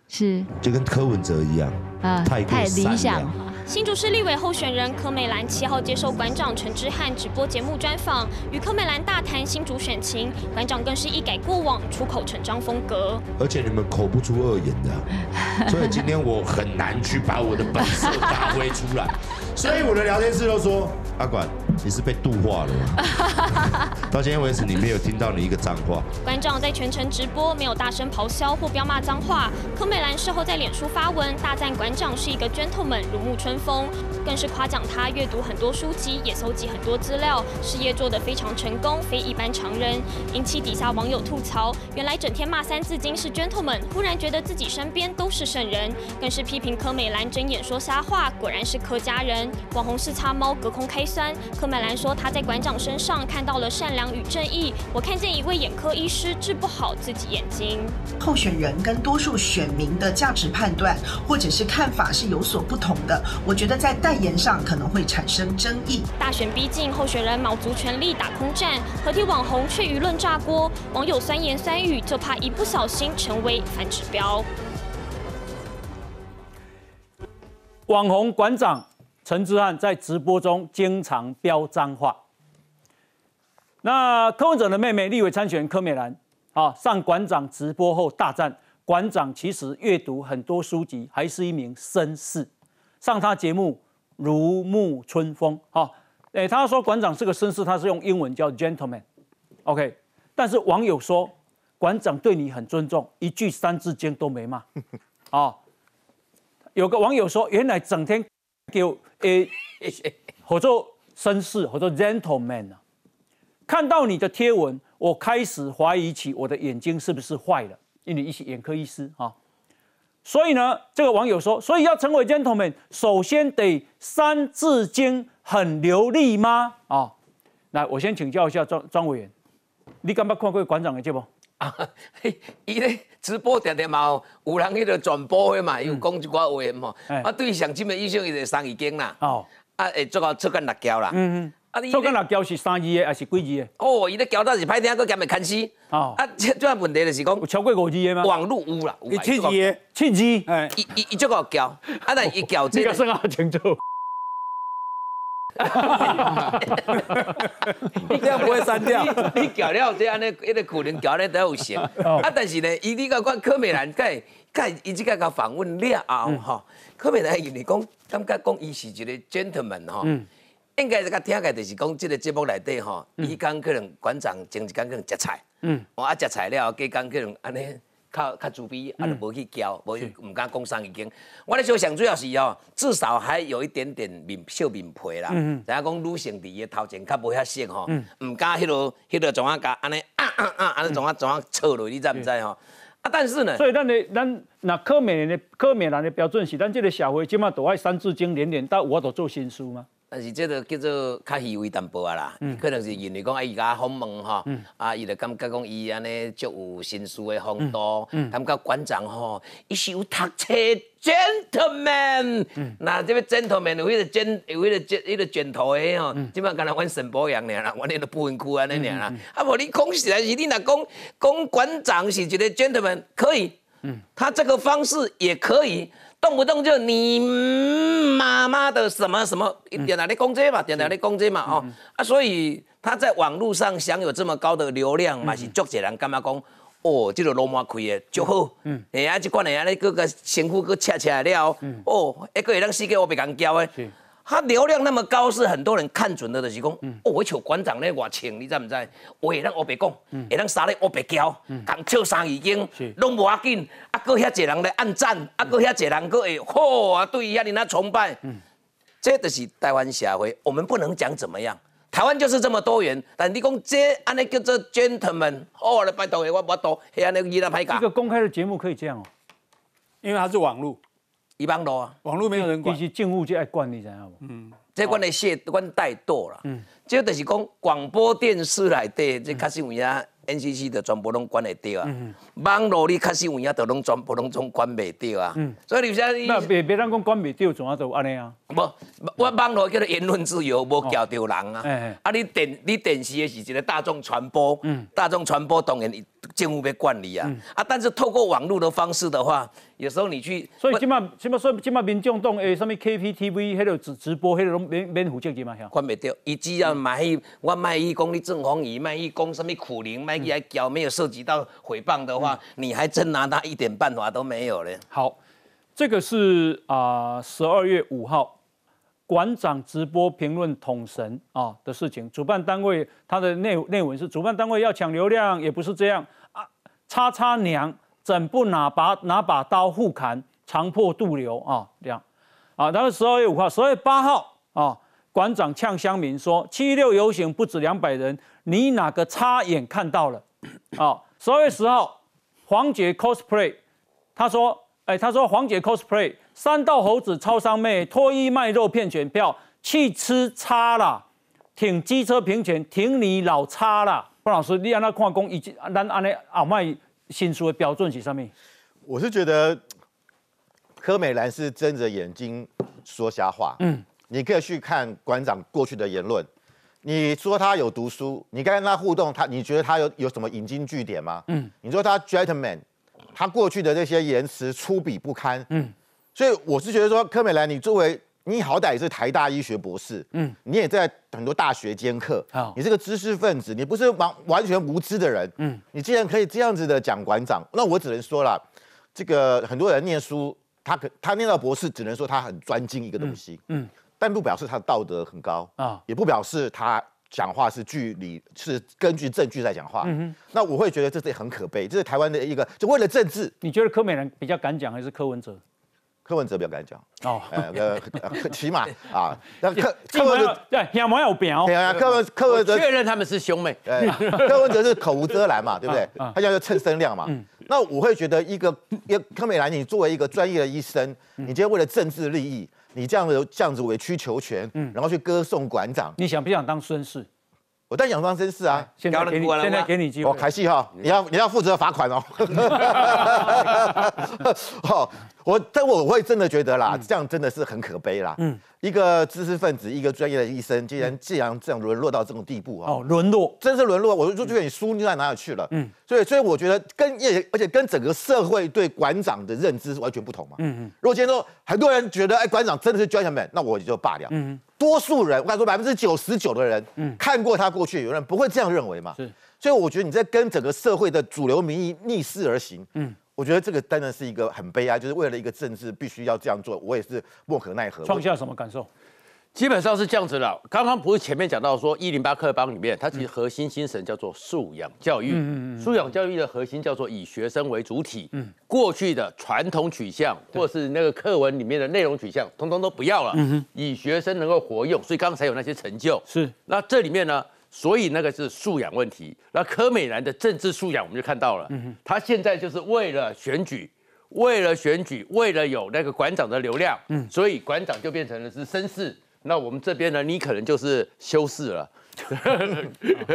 是，就跟柯文哲一样，啊，太理想。新竹市立委候选人柯美兰七号接受馆长陈之汉直播节目专访，与柯美兰大谈新竹选情，馆长更是一改过往出口成章风格。而且你们口不出恶言的，所以今天我很难去把我的本色发挥出来。所以我的聊天室都说，阿管，你是被度化了。到今天为止，你没有听到你一个脏话。馆长在全程直播没有大声咆哮或飙骂脏话。柯美兰事后在脸书发文大赞馆长是一个 gentleman，如沐春风，更是夸奖他阅读很多书籍，也搜集很多资料，事业做得非常成功，非一般常人。引起底下网友吐槽，原来整天骂三字经是 gentleman，忽然觉得自己身边都是圣人，更是批评柯美兰睁眼说瞎话，果然是柯家人。网红是擦猫隔空开酸，柯美兰说她在馆长身上看到了善良与正义。我看见一位眼科医师治不好自己眼睛。候选人跟多数选民的价值判断或者是看法是有所不同的，我觉得在代言上可能会产生争议。大选逼近，候选人卯足全力打空战，合体网红却舆论炸锅，网友酸言酸语，就怕一不小心成为反指标。网红馆长。陈志汉在直播中经常飙脏话。那柯文哲的妹妹立委参选柯美兰啊，上馆长直播后大赞馆长其实阅读很多书籍，还是一名绅士。上他节目如沐春风啊。哎，他说馆长是个绅士，他是用英文叫 gentleman。OK，但是网友说馆长对你很尊重，一句三字经都没骂啊。有个网友说，原来整天。叫诶，或者绅士，或者 gentleman 啊！看到你的贴文，我开始怀疑起我的眼睛是不是坏了，因为你是眼科医师啊。所以呢，这个网友说，所以要成为 gentleman，首先得三字经很流利吗？啊，来，我先请教一下庄庄委员，你敢不看过馆长的节目？啊，伊咧直播常常嘛，有人迄个转播的嘛，有讲一寡话嘛。啊，对上进的医生伊就三字经啦。哦。啊，会做到出干辣椒啦。嗯嗯。啊，出干辣椒是三字的还是几字的？哦，伊咧交到是歹听，佫兼会看死。哦。啊，这这问题就是讲有超过五字的吗？网络有啦。七字的，七字。哎。伊伊伊这个交，啊，但伊交这个。算好清楚。这样不会删掉。你搞了这安尼，一个可能搞了都有成。啊，但是呢，伊你个看柯美兰，盖盖伊即个个访问了后吼，柯美兰因为讲感觉讲伊是一个 gentleman 吼，应该是甲听个就是讲这个节目内底吼，伊讲可能馆长前一讲可能食菜，嗯，我啊食菜了后，加讲可能安尼。较较自卑，啊，就无去交，无唔敢讲生已经。我咧想上主要是哦，至少还有一点点面笑面皮啦。嗯然后讲女性伫个头前较无遐色吼，唔敢迄落迄落怎啊甲安尼啊啊啊，安尼怎啊怎啊错落，你知唔知吼？啊，但是呢，所以咱的咱那柯美人的柯美人的标准是，咱这个社会即马都爱三字经连连，但我都做新书吗？但是这个叫做较虚伪淡薄啊啦，可能是因为讲啊伊甲访问吼，啊伊就感觉讲伊安尼足有心思的风度，感觉馆长吼，伊是有读册 gentleman，那这个 gentleman 有迄个卷有迄个卷迄个卷头的吼，即摆敢若阮沈博阳尔啦，阮迄个部分区安尼尔啦，啊无你讲实在是你若讲讲馆长是一个 gentleman 可以，他这个方式也可以。动不动就你妈妈的什么什么，点哪里攻击嘛，点哪里攻击嘛，哦啊，所以他在网络上享有这么高的流量嘛，是足侪人干嘛讲，哦，这个罗马开的就好，嗯，哎呀，这款的啊，你各个辛苦个恰恰了，哦，一个月让四个我别讲交诶。他流量那么高，是很多人看准的，就是讲，哦，我求馆长咧外请，你知唔知？我会当乌白讲，会当杀咧乌白交，讲笑三已经，拢无要紧。啊，搁遐济人来按赞，啊，搁遐济人搁会嚯啊，对遐尼那崇拜。嗯这就是台湾社会，我们不能讲怎么样。台湾就是这么多元，但你讲这安尼叫做 gentleman，哦，来拜托我我多，遐安尼伊那歹讲。一个公开的节目可以这样哦，因为它是网络。一般路啊，网络没有人管，其实政务就爱管，你知道不？嗯，这管的谢管怠惰了。嗯，这就是讲广播电视来对，这确实有影。NCC 的全部拢管会到啊，嗯网络你确实有影，都拢全部拢总管袂到啊。嗯所以你现在别别人讲管袂到，怎啊都安尼啊？无，我网络叫做言论自由，无交到人啊。啊，你电你电视的是一个大众传播，嗯大众传播当然政府要管理啊。啊，但是透过网络的方式的话，有时候你去，所以起码起码说起码民众动诶，什么 KPTV 迄个直直播，迄个拢免免负责嘛，管袂到。伊只要买去，我卖伊讲你正方仪，卖伊讲什么苦灵，卖。你还交没有涉及到诽谤的话，你还真拿他一点办法都没有嘞。好，这个是啊，十二月五号馆长直播评论统神啊的事情。主办单位他的内内文是：主办单位要抢流量，也不是这样啊。叉叉娘怎不拿把拿把刀互砍，强迫渡流啊？这样啊。然后十二月五号、十二月八号啊，馆长呛乡民说：七六游行不止两百人。你哪个插眼看到了？啊，十二月十号，黄杰 cosplay，他说，哎，他说黄杰 cosplay，三道猴子超商妹脱衣卖肉骗选票，去吃叉啦，挺机车平权，挺你老叉啦。方老师，你让他看工以及咱安尼阿卖新书的标准是上面？我是觉得柯美兰是睁着眼睛说瞎话。嗯，你可以去看馆长过去的言论。你说他有读书，你跟他互动，他你觉得他有有什么引经据典吗？嗯，你说他 gentleman，他过去的那些言辞粗鄙不堪。嗯，所以我是觉得说，柯美兰，你作为你好歹也是台大医学博士，嗯，你也在很多大学兼课，你是个知识分子，你不是完完全无知的人。嗯，你既然可以这样子的讲馆长，那我只能说了，这个很多人念书，他可他念到博士，只能说他很专精一个东西。嗯。但不表示他的道德很高啊，也不表示他讲话是据理是根据证据在讲话。嗯，那我会觉得这是很可悲，这是台湾的一个就为了政治。你觉得柯美人比较敢讲还是柯文哲？柯文哲比较敢讲哦，呃，起码啊，那柯柯文哲对两毛有表，对啊，柯文柯文哲确认他们是兄妹，柯文哲是口无遮拦嘛，对不对？他叫做蹭声量嘛。那我会觉得一个一柯美兰，你作为一个专业的医生，你今天为了政治利益。你这样子这样子委曲求全，嗯，然后去歌颂馆长，你想不想当绅士？我当想当绅士啊！现在给你，现在给你机会。哦，凯西哈，你要你要负责罚款哦。好，我但我会真的觉得啦，这样真的是很可悲啦。嗯，一个知识分子，一个专业的医生，竟然既然这样沦落到这种地步啊，哦，沦落，真是沦落。我就觉得你书念到哪里去了？嗯，所以所以我觉得跟也而且跟整个社会对馆长的认知是完全不同嘛。嗯嗯。如果今天说很多人觉得哎馆长真的是 gentleman，那我也就罢了。嗯。多数人，我敢说百分之九十九的人，嗯，看过他过去，有人不会这样认为嘛？是，所以我觉得你在跟整个社会的主流民意逆势而行，嗯，我觉得这个当然是一个很悲哀，就是为了一个政治必须要这样做，我也是莫可奈何。创下什么感受？基本上是这样子了。刚刚不是前面讲到说一零八课纲里面，它其实核心精神叫做素养教育。嗯嗯素养教育的核心叫做以学生为主体。嗯。过去的传统取向或是那个课文里面的内容取向，通通都不要了。嗯以学生能够活用，所以刚才有那些成就。是。那这里面呢，所以那个是素养问题。那柯美兰的政治素养，我们就看到了。嗯他现在就是为了选举，为了选举，为了有那个馆长的流量。嗯。所以馆长就变成了是绅士。那我们这边呢，你可能就是修士了，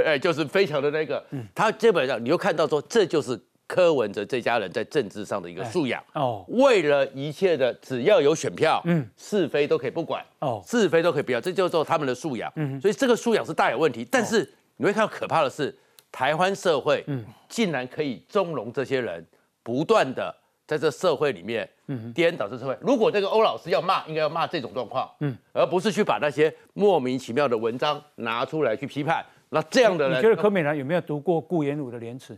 哎，就是非常的那个，他基本上你又看到说，这就是柯文哲这家人在政治上的一个素养哦，为了一切的只要有选票，嗯，是非都可以不管哦，是非都可以不要，这就是他们的素养，嗯，所以这个素养是大有问题。但是你会看到可怕的是，台湾社会，嗯，竟然可以纵容这些人不断的。在这社会里面，嗯，颠倒这社会。如果这个欧老师要骂，应该要骂这种状况，嗯，而不是去把那些莫名其妙的文章拿出来去批判。那这样的人，你觉得柯美兰有没有读过顾炎武的《廉耻》？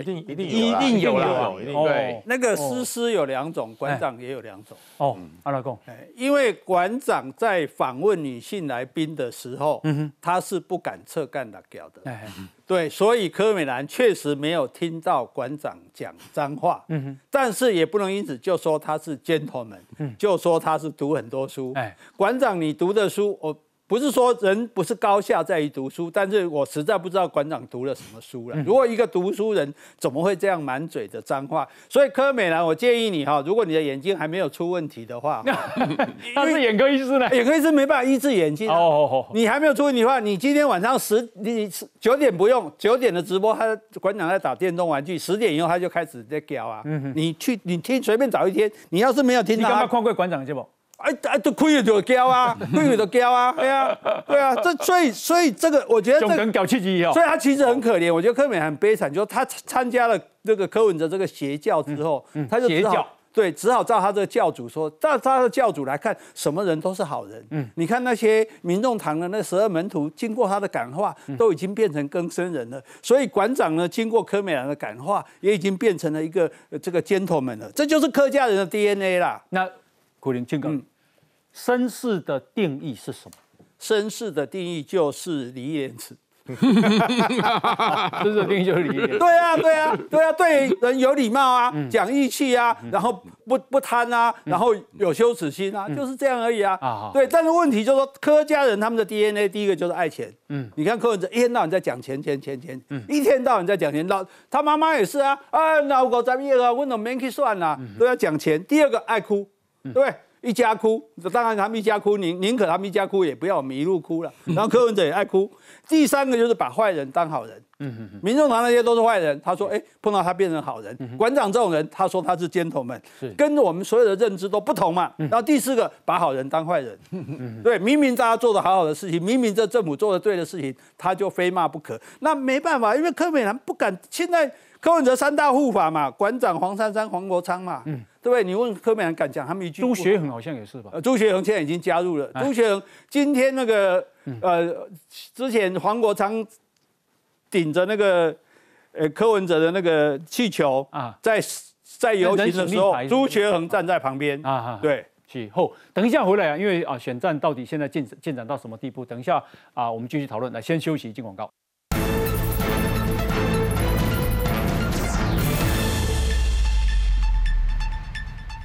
一定一定一定有啦，一定，对，那个诗诗有两种，馆长也有两种。哦，阿拉贡，因为馆长在访问女性来宾的时候，嗯哼，他是不敢侧干打脚的。对，所以柯美兰确实没有听到馆长讲脏话。嗯哼，但是也不能因此就说他是 gentleman，嗯，就说他是读很多书。哎，馆长，你读的书，我。不是说人不是高下在于读书，但是我实在不知道馆长读了什么书了。如果一个读书人怎么会这样满嘴的脏话？所以柯美兰，我建议你哈，如果你的眼睛还没有出问题的话，他是眼科医师呢，眼科医师没办法医治眼睛。哦哦哦，你还没有出问题的话，你今天晚上十你九点不用九点的直播，他馆长在打电动玩具，十点以后他就开始在叫啊。嗯你去你听随便找一天，你要是没有听，你干嘛看过馆长的节目？哎哎，都亏了就交啊，亏了就交啊，对啊，对啊，这所以所以这个我觉得这跟搞气机一样，所以他其实很可怜。我觉得柯美很悲惨，就是他参加了这个柯文哲这个邪教之后，他就邪教对，只好照他这个教主说，照他的教主来看，什么人都是好人。嗯，你看那些民众堂的那十二门徒，经过他的感化，都已经变成更生人了。所以馆长呢，经过柯美兰的感化，也已经变成了一个这个 gentleman 了。这就是客家人的 DNA 啦。那古林庆哥。绅士的定义是什么？绅士的定义就是礼廉耻。绅士的定义就是礼廉。对啊，对啊，对啊，对人有礼貌啊，讲义气啊，然后不不贪啊，然后有羞耻心啊，就是这样而已啊。啊，对。但是问题就是说，柯家人他们的 DNA 第一个就是爱钱。嗯，你看柯文哲一天到晚在讲钱钱钱钱，嗯，一天到晚在讲钱。老他妈妈也是啊，啊，老狗咱们也啊，我都没去算啦，都要讲钱。第二个爱哭，对。一家哭，当然他们一家哭，宁宁可他们一家哭，也不要我们一路哭了。然后柯文哲也爱哭。第三个就是把坏人当好人。嗯嗯嗯。民众党那些都是坏人，他说，哎，碰到他变成好人。馆长这种人，他说他是尖头们，跟我们所有的认知都不同嘛。然后第四个，把好人当坏人。对，明明大家做的好好的事情，明明这政府做的对的事情，他就非骂不可。那没办法，因为柯美兰不敢。现在柯文哲三大护法嘛，馆长黄珊珊、黄国昌嘛。嗯。对不对？你问柯美兰敢讲他们一句？朱学恒好像也是吧？朱学恒现在已经加入了。朱学恒今天那个呃，之前黄国昌顶着那个呃柯文哲的那个气球啊，在在游行的时候，朱学恒站在旁边啊。对，去后等一下回来啊，因为啊选战到底现在进进展到什么地步？等一下啊，我们继续讨论。来，先休息，进广告。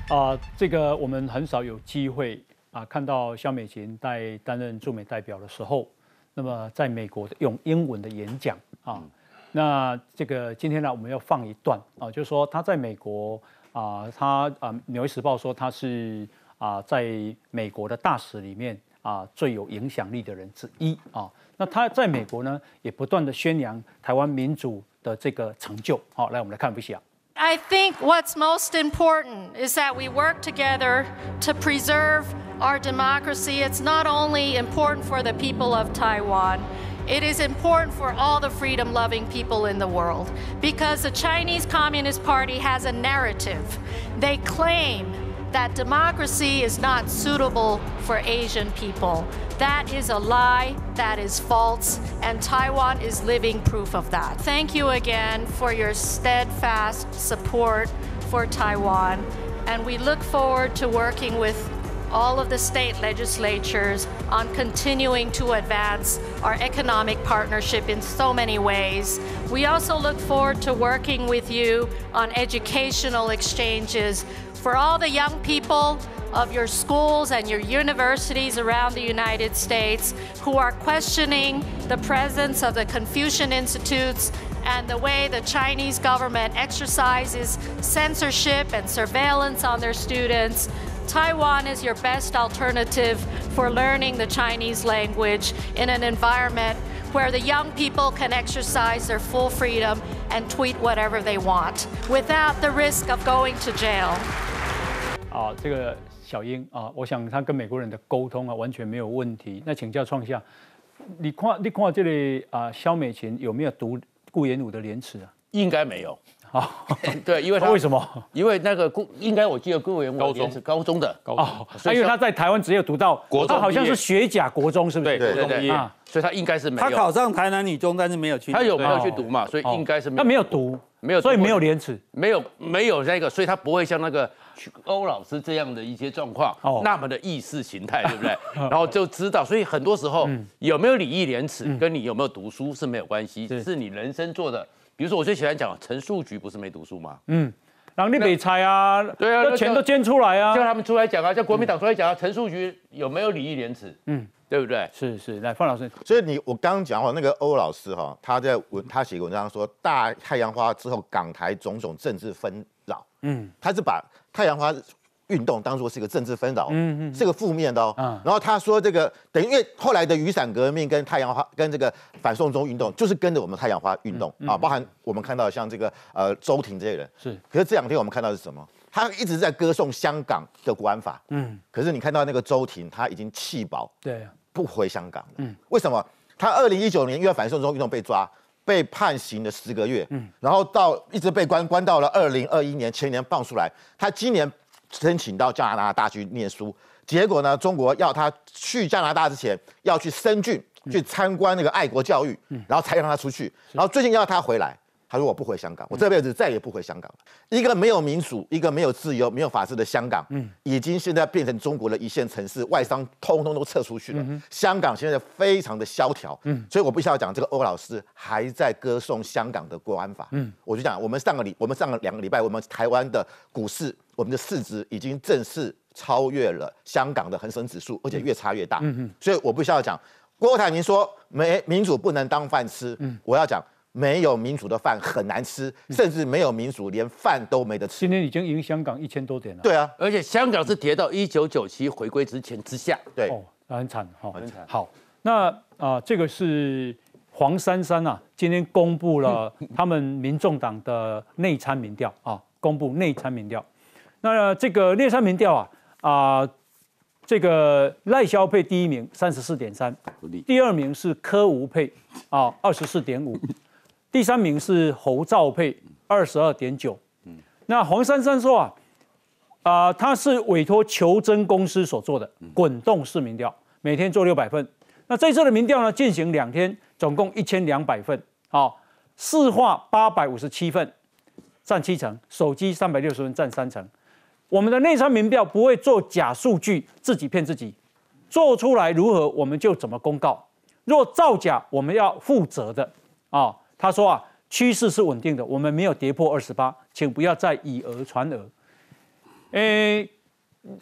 啊，这个我们很少有机会啊，看到肖美琴在担任驻美代表的时候，那么在美国用英文的演讲啊，那这个今天呢，我们要放一段啊，就是说他在美国啊，他啊，《纽约时报》说他是啊，在美国的大使里面啊最有影响力的人之一啊，那他在美国呢，也不断的宣扬台湾民主的这个成就。好，来我们来看一下。I think what's most important is that we work together to preserve our democracy. It's not only important for the people of Taiwan, it is important for all the freedom loving people in the world because the Chinese Communist Party has a narrative. They claim that democracy is not suitable for Asian people. That is a lie, that is false, and Taiwan is living proof of that. Thank you again for your steadfast support for Taiwan, and we look forward to working with all of the state legislatures on continuing to advance our economic partnership in so many ways. We also look forward to working with you on educational exchanges for all the young people of your schools and your universities around the United States who are questioning the presence of the Confucian Institutes and the way the Chinese government exercises censorship and surveillance on their students. Taiwan is your best alternative for learning the Chinese language in an environment where the young people can exercise their full freedom and tweet whatever they want without the risk of going to jail. 啊，这个小英啊，我想他跟美国人的沟通啊完全没有问题。那请教创下，你看你看这里啊，肖美琴有没有读顾炎武的廉耻啊？应该没有。啊，对，因为 他为什么？因为那个顾应该我记得顾炎武高中是高中的高哦，因为他在台湾只有读到国中，他好像是学甲国中，是不是？对对对啊，所以他应该是没有。他考上台南女中，但是没有去。他有没有去读嘛？所以应该是没有。他没有读，没有，所以没有廉耻，没有没有那个，所以他不会像那个欧老师这样的一些状况，那么的意识形态，对不对？然后就知道，所以很多时候有没有礼义廉耻，跟你有没有读书是没有关系，是你人生做的。比如说，我最喜欢讲陈树菊不是没读书吗？嗯，然后你北猜啊，对啊，那钱都捐出来啊，叫他们出来讲啊，叫国民党出来讲啊，陈树菊有没有礼义廉耻？嗯，对不对？是是，来范老师，所以你我刚刚讲哈，那个欧老师哈，他在文他写文章说，大太阳花之后，港台种种政治纷扰，嗯，他是把太阳花。运动当做是一个政治纷扰，嗯嗯，是个负面的哦。然后他说这个等于因为后来的雨伞革命跟太阳花跟这个反送中运动，就是跟着我们太阳花运动啊，包含我们看到像这个呃周庭这些人是。可是这两天我们看到是什么？他一直在歌颂香港的国安法，嗯。可是你看到那个周庭他已经弃保，对，不回香港了。嗯。为什么？他二零一九年因为反送中运动被抓，被判刑了十个月，嗯。然后到一直被关关到了二零二一年前年放出来，他今年。申请到加拿大大去念书，结果呢，中国要他去加拿大之前要去深圳去参观那个爱国教育，然后才让他出去。然后最近要他回来，他说我不回香港，我这辈子再也不回香港了。一个没有民主、一个没有自由、没有法治的香港，嗯，已经现在变成中国的一线城市，外商通通都撤出去了。香港现在非常的萧条，嗯，所以我必须要讲，这个欧老师还在歌颂香港的国安法，嗯，我就讲，我们上个礼，我们上个两个礼拜，我们台湾的股市。我们的市值已经正式超越了香港的恒生指数，而且越差越大。嗯嗯，所以我不需要讲，郭台铭说没民主不能当饭吃。嗯，我要讲没有民主的饭很难吃，甚至没有民主连饭都没得吃。今天已经赢香港一千多点了。对啊，而且香港是跌到一九九七回归之前之下。对，很惨哈，很惨。好，那啊，这个是黄珊珊啊，今天公布了 他们民众党的内参民调啊，公布内参民调。那这个内参民调啊啊，这个赖萧配第一名三十四点三，第二名是柯吴配啊二十四点五，第三名是侯兆配二十二点九。那黄珊珊说啊啊，他是委托求真公司所做的滚动式民调，每天做六百份。那这次的民调呢，进行两天，总共一千两百份，好，市话八百五十七份，占七成，手机三百六十份，占三成。我们的内参民调不会做假数据，自己骗自己，做出来如何我们就怎么公告。若造假，我们要负责的啊。他说啊，趋势是稳定的，我们没有跌破二十八，请不要再以讹传讹。诶，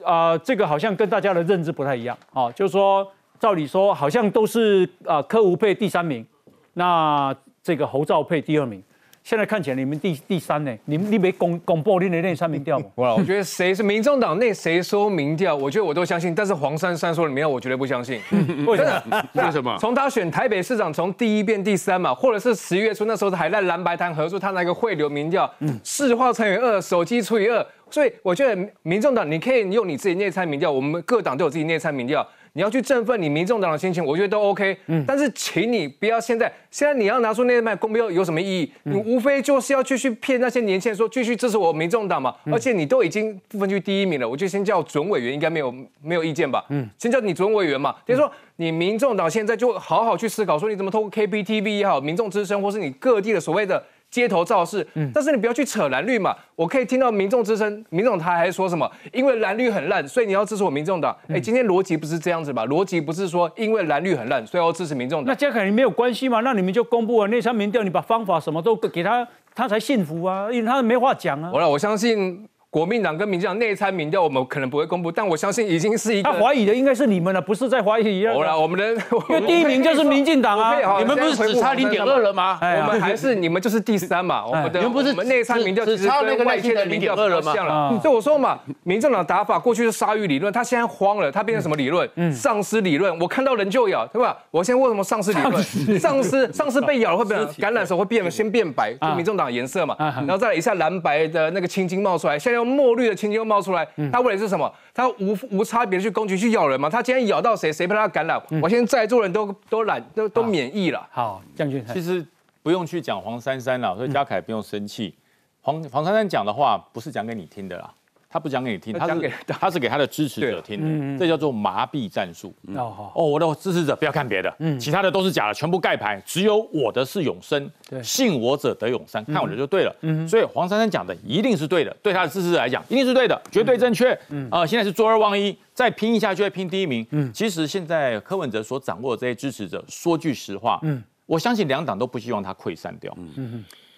啊，这个好像跟大家的认知不太一样啊。就是说，照理说好像都是啊，科吴配第三名，那这个侯兆配第二名。现在看起来你们第第三呢？你们你没公公布你的内参民调吗？哇，我觉得谁是民众党内谁说民调，我觉得我都相信。但是黄珊珊说的民调，我绝对不相信。为什么？为什么？从他选台北市长，从第一变第三嘛，或者是十一月初那时候还在蓝白谈合作，他那个汇流民调，市话乘以二，手机除以二，所以我觉得民众党你可以用你自己内参民调，我们各党都有自己内参民调。你要去振奋你民众党的心情，我觉得都 OK。嗯，但是请你不要现在，现在你要拿出那些卖公标有什么意义？你无非就是要继续骗那些年轻人说继续支持我民众党嘛。而且你都已经不分区第一名了，我就先叫准委员，应该没有没有意见吧？嗯，先叫你准委员嘛。等于说你民众党现在就好好去思考，说你怎么透过 KPTV 也好，民众之声，或是你各地的所谓的。街头造势，嗯，但是你不要去扯蓝绿嘛。我可以听到民众之声，民众他还说什么？因为蓝绿很烂，所以你要支持我民众党。哎，今天逻辑不是这样子吧？逻辑不是说因为蓝绿很烂，所以要支持民众党。那这肯定没有关系嘛？那你们就公布了那场民调，你把方法什么都给他，他才信服啊，因为他没话讲啊。好了，我相信。国民党跟民进党内参民调，我们可能不会公布，但我相信已经是一个。他怀疑的应该是你们了，不是在怀疑。好了，我们的因为第一名就是民进党啊，你们不是只差零点二了吗？我们还是你们就是第三嘛。我们的你们不是我们内参民调只差那个外界的零点二了吗？所以我说嘛，民进党打法过去是鲨鱼理论，他现在慌了，他变成什么理论？丧尸理论。我看到人就咬，对吧？我现在问什么丧尸理论？丧尸丧尸被咬了会变感染的时候会变先变白，就民众党颜色嘛，然后再来一下蓝白的那个青筋冒出来，现在墨绿的青筋。冒出来，他为的是什么？他无无差别的去攻击、去咬人嘛？他今天咬到谁，谁被他感染？我现在在座人都都染都都免疫了。好，将军，其实不用去讲黄珊珊了，所以嘉凯不用生气。黄黄珊珊讲的话不是讲给你听的啦。他不讲给你听，他是他是给他的支持者听的，这叫做麻痹战术。哦，哦，我的支持者不要看别的，其他的都是假的，全部盖牌，只有我的是永生，信我者得永生，看我的就对了。所以黄珊珊讲的一定是对的，对他的支持者来讲一定是对的，绝对正确。啊，现在是坐二望一，再拼一下就会拼第一名。其实现在柯文哲所掌握的这些支持者，说句实话，我相信两党都不希望他溃散掉，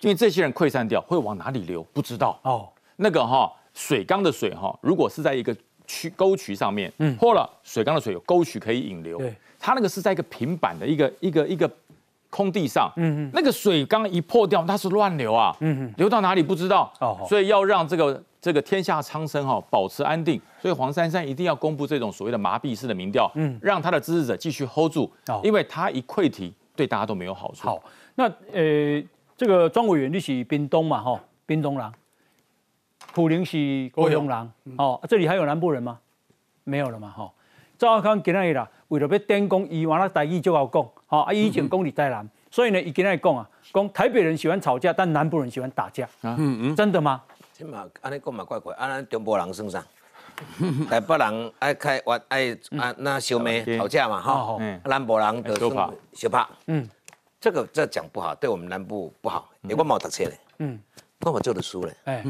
因为这些人溃散掉会往哪里流？不知道。哦，那个哈。水缸的水哈，如果是在一个渠沟渠上面，嗯，或了，水缸的水有沟渠可以引流。对，它那个是在一个平板的一个一个一个空地上，嗯嗯，那个水缸一破掉，它是乱流啊，嗯嗯，流到哪里不知道。哦，所以要让这个这个天下苍生哈保持安定，所以黄珊珊一定要公布这种所谓的麻痹式的民调，嗯，让他的支持者继续 hold 住，哦，因为他一溃堤，对大家都没有好处。好，那呃，这个庄委员你是冰东嘛，哈，冰东人。普林是高雄人，哦，这里还有南部人吗？没有了嘛，哈。赵少康今日啦，为了要点讲，伊完了台语就好讲，好，啊，以前讲你台南，所以呢，伊今日讲啊，讲台北人喜欢吵架，但南部人喜欢打架，嗯嗯，真的吗？这嘛，安尼讲嘛怪怪，啊，咱中部人算啥？台北人爱开玩爱啊那小妹吵架嘛，哈，南部人就算小怕，嗯，这个这讲不好，对我们南部不好，因为我冇读册嘞，嗯。我嘛做得书嘞，哎，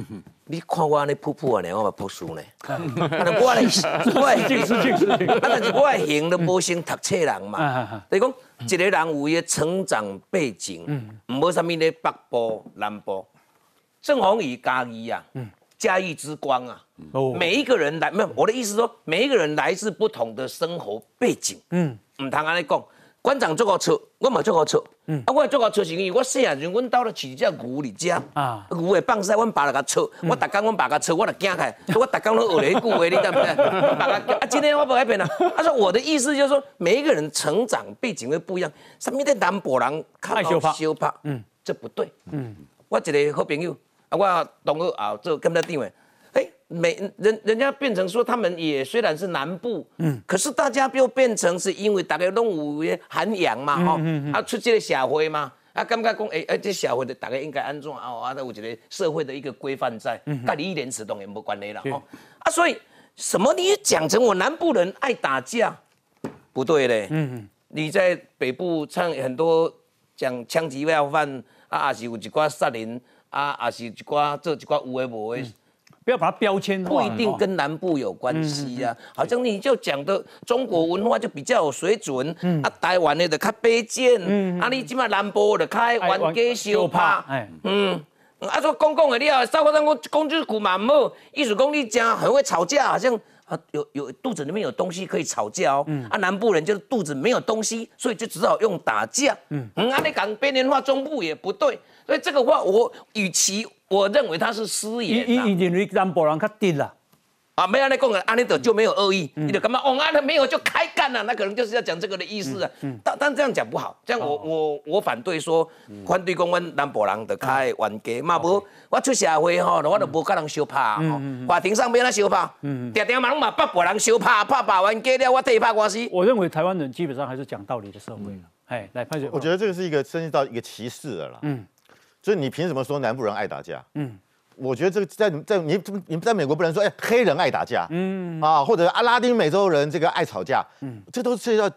你看我安尼噗噗安尼，我嘛读书嘞。啊，我嘞，我近视近视，啊，但是我型 都无像读册人嘛。等于讲，一个人有伊成长背景，唔无啥物咧北部南部，正好以嘉义啊，嘉义之光啊。每一个人来，没有我的意思说，每一个人来自不同的生活背景，嗯，唔通安尼讲。馆长做好错，我嘛做好错。嗯，啊，我做好错是因为我细汉时，阮兜咧饲只牛伫遮，啊，牛会放屎，阮爸来甲错，我逐工阮爸甲错，我就惊开，我逐工都学咧迄句话，你知不知？爸甲啊，今天我不改变了。他说我的意思就是说，每一个人成长背景会不一样。什么的南博人较羞怕，嗯，这不对。嗯，我一个好朋友，啊，我同学啊做监察长诶。每人人家变成说他们也虽然是南部，嗯，可是大家又变成是因为大家拢有涵养嘛，哈，啊出这个社会嘛，啊感觉讲，哎哎，这社会的大家应该安怎啊？啊，有一个社会的一个规范在，跟你一连词当然无关系了，哦，啊，所以什么你讲成我南部人爱打架，不对嘞，嗯，你在北部唱很多讲枪击要犯啊，也是有一寡杀人啊，也是一寡做一寡有诶无诶。不要把它标签化，不一定跟南部有关系啊。好像你就讲的中国文化就比较有水准，啊，台湾的就较卑贱，啊，你即马南部的开玩家小怕，嗯，啊，说公共的你啊，少国人我公句古蛮好，意思讲你家很会吵架，好像啊有有肚子里面有东西可以吵架哦。啊，南部人就是肚子没有东西，所以就只好用打架。嗯，啊，你讲边缘化中部也不对，所以这个话我与其。我认为他是私言。伊伊认为南部人较低啦，啊，没安尼讲尼的就没有恶意，你就干嘛？哦，安尼没有就开干了，那可能就是要讲这个的意思啊。但但这样讲不好，这样我我我反对说，反对讲阮南博人的开冤家嘛，无我出社会吼，我都无甲人相拍吼，法庭上边那相拍，常常嘛拢嘛人相拍，拍拍冤家了，我替拍官司。我认为台湾人基本上还是讲道理的社会了。哎，来潘姐，我觉得这个是一个涉及到一个歧视了啦。嗯，就是你凭什么说南部人爱打架？嗯。我觉得这个在在你你在美国不能说哎黑人爱打架，嗯啊或者阿拉丁美洲人这个爱吵架，嗯，这都是要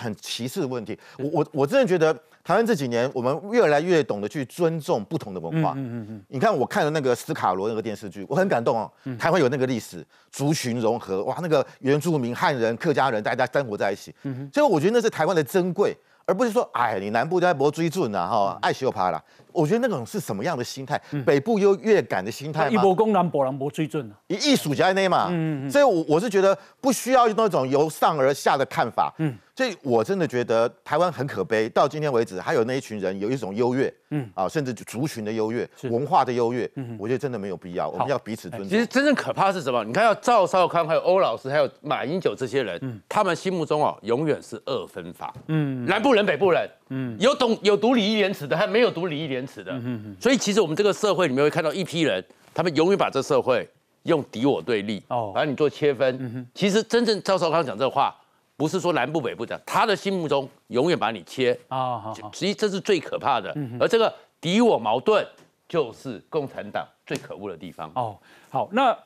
很歧视的问题。我我我真的觉得台湾这几年我们越来越懂得去尊重不同的文化。嗯嗯嗯。你看我看了那个斯卡罗那个电视剧，我很感动哦。台湾有那个历史族群融合，哇，那个原住民汉人、客家人大家生活在一起。嗯所以我觉得那是台湾的珍贵，而不是说哎你南部在博追准呐哈爱修爬啦。我觉得那种是什么样的心态？北部优越感的心态吗？一波攻南，波南波追准以艺术家那嘛，所以，我我是觉得不需要那种由上而下的看法。嗯。所以，我真的觉得台湾很可悲。到今天为止，还有那一群人有一种优越，嗯啊，甚至族群的优越、文化的优越，嗯，我觉得真的没有必要。我们要彼此尊重。其实真正可怕是什么？你看，要赵少康、还有欧老师、还有马英九这些人，嗯，他们心目中哦，永远是二分法，嗯，南部人、北部人，嗯，有懂有读礼义廉耻的，还没有读礼义廉耻的，嗯嗯。所以，其实我们这个社会里面会看到一批人，他们永远把这社会用敌我对立，哦，把你做切分。嗯其实，真正赵少康讲这话。不是说南部北部讲，他的心目中永远把你切啊，好，实际这是最可怕的。而这个敌我矛盾，就是共产党最可恶的地方。哦，好，那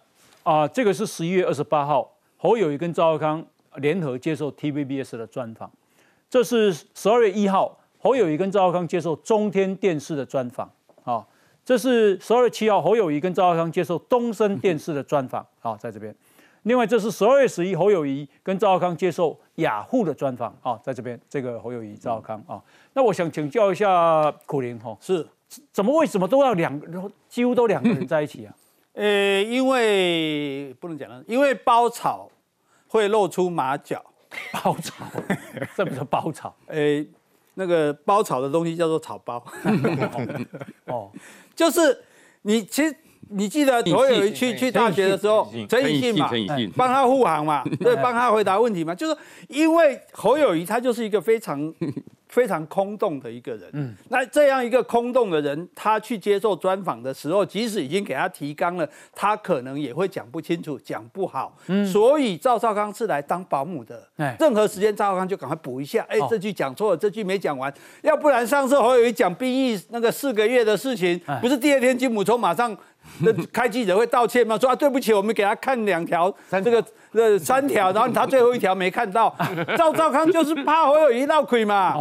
啊，这个是十一月二十八号，侯友谊跟赵少康联合接受 TVBS 的专访。这是十二月一号，侯友谊跟赵少康接受中天电视的专访。啊，这是十二月七号，侯友谊跟赵少康接受东森电视的专访。啊，在这边。另外，这是十二月十一，侯友谊跟赵少康接受雅虎的专访啊，在这边，这个侯友谊、赵少康啊，那我想请教一下苦林哈，是怎么为什么都要两个，几乎都两个人在一起啊？呃，因为不能讲了，因为包草会露出马脚，包草，这不是包草，呃，那个包草的东西叫做草包，哦，就是你其实。你记得我有一去去大学的时候，陈以信嘛，帮他护航嘛，对，帮他回答问题嘛，就是因为侯友谊他就是一个非常。非常空洞的一个人，嗯，那这样一个空洞的人，他去接受专访的时候，即使已经给他提纲了，他可能也会讲不清楚，讲不好，嗯，所以赵少康是来当保姆的，哎，任何时间赵少康就赶快补一下，哎，这句讲错了，这句没讲完，要不然上次侯友谊讲兵役那个四个月的事情，不是第二天金姆聪马上 开记者会道歉吗？说啊对不起，我们给他看两条，这个呃三条，然后他最后一条没看到，赵赵康就是怕侯友谊闹鬼嘛。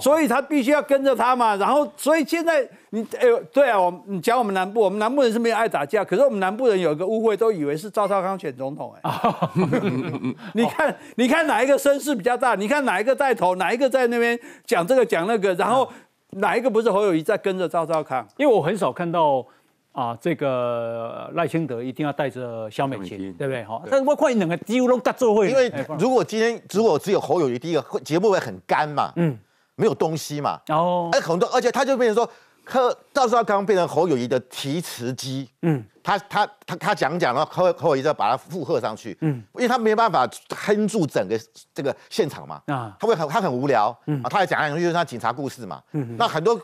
所以他必须要跟着他嘛，然后所以现在你哎呦，对啊，我你讲我们南部，我们南部人是没有爱打架，可是我们南部人有一个误会，都以为是赵少康选总统哎。你看，你看哪一个声势比较大？你看哪一个带头，哪一个在那边讲这个讲那个，然后哪一个不是侯友谊在跟着赵少康？因为我很少看到啊，这个赖清德一定要带着萧美琴，对不对？哈，但我看两个几乎都搭做会。因为如果今天如果只有侯友谊，第一个节目会很干嘛？嗯。没有东西嘛？哦，哎，很多，而且他就变成说，柯赵少康变成侯友谊的提词机。嗯，他他他他讲讲了，侯侯友谊再把它附和上去。嗯，因为他没办法哼住整个这个现场嘛。啊，他会很他很无聊。嗯，啊，他也讲讲就是他警察故事嘛。嗯，那很多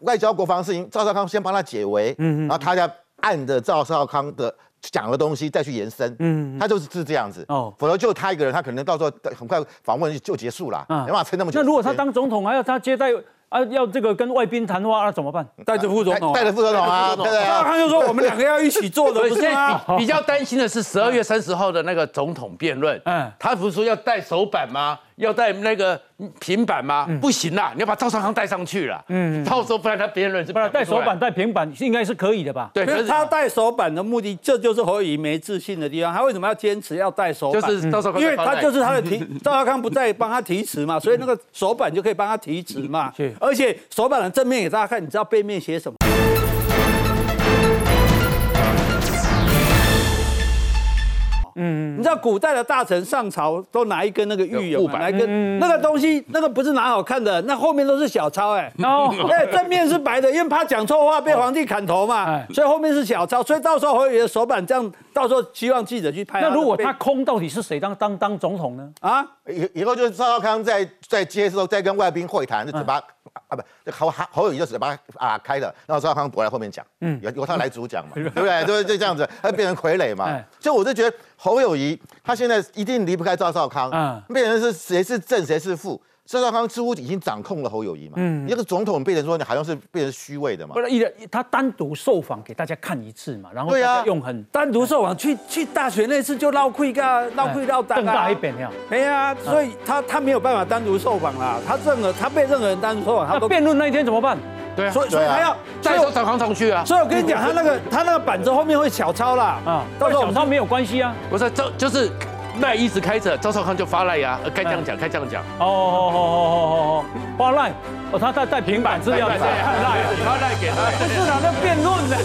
外交国防事情，赵少康先帮他解围。嗯然后他再按着赵少康的。讲的东西再去延伸，嗯，他就是是这样子，哦，否则就他一个人，他可能到时候很快访问就结束了，没办法撑那么久。那如果他当总统，还要他接待？啊，要这个跟外宾谈话，那怎么办？带着副总统，带着副总统啊，对对啊。他就说我们两个要一起做的，不是吗？比较担心的是十二月三十号的那个总统辩论，嗯，他不是说要带手板吗？要带那个平板吗？不行啦，你要把赵少康带上去了，嗯，到时候不然他辩论是不然带手板带平板应该是可以的吧？对，可是他带手板的目的，这就是何以没自信的地方。他为什么要坚持要带手板？就是赵少康，因为他就是他的提，赵少康不在帮他提词嘛，所以那个手板就可以帮他提词嘛。而且手板的。正面给大家看，你知道背面写什么？嗯，你知道古代的大臣上朝都拿一根那个玉有拿一根那个东西，那个不是拿好看的，那后面都是小抄哎。哦，哎，正面是白的，因为怕讲错话被皇帝砍头嘛，所以后面是小抄。所以到时候侯爷的手板这样，到时候希望记者去拍。那如果他空，到底是谁当当当总统呢？啊，以以后就是赵少康在在接受在跟外宾会谈，就嘴巴。啊不，侯侯侯友谊就嘴巴啊开了，然后赵少康躲在后面讲，嗯，由由他来主讲嘛，对不对？就就这样子，他变成傀儡嘛。所以我就觉得侯友谊他现在一定离不开赵少康，嗯，变成是谁是正谁是负。赵少康似乎已经掌控了侯友谊嘛，嗯，一个总统变成说你好像是变成虚伪的嘛，不是一人他单独受访给大家看一次嘛，然后对啊，用很单独受访去去大学那次就闹亏个闹亏闹更大一点呀，没啊，所以他他没有办法单独受访啦，他任何他被任何人单独受访，他辩论那一天怎么办？对啊，所以所以他要带赵少康上去啊，所以我跟你讲，他那个他那个板子后面会小抄啦，啊，到时候小抄没有关系啊，不是这就是。赖一直开着，赵少康就发赖呀，该这样讲，该这样讲。哦哦哦哦哦哦，发赖，哦，他在带平板资料，发赖，发赖给他，这是啊，那辩论呢。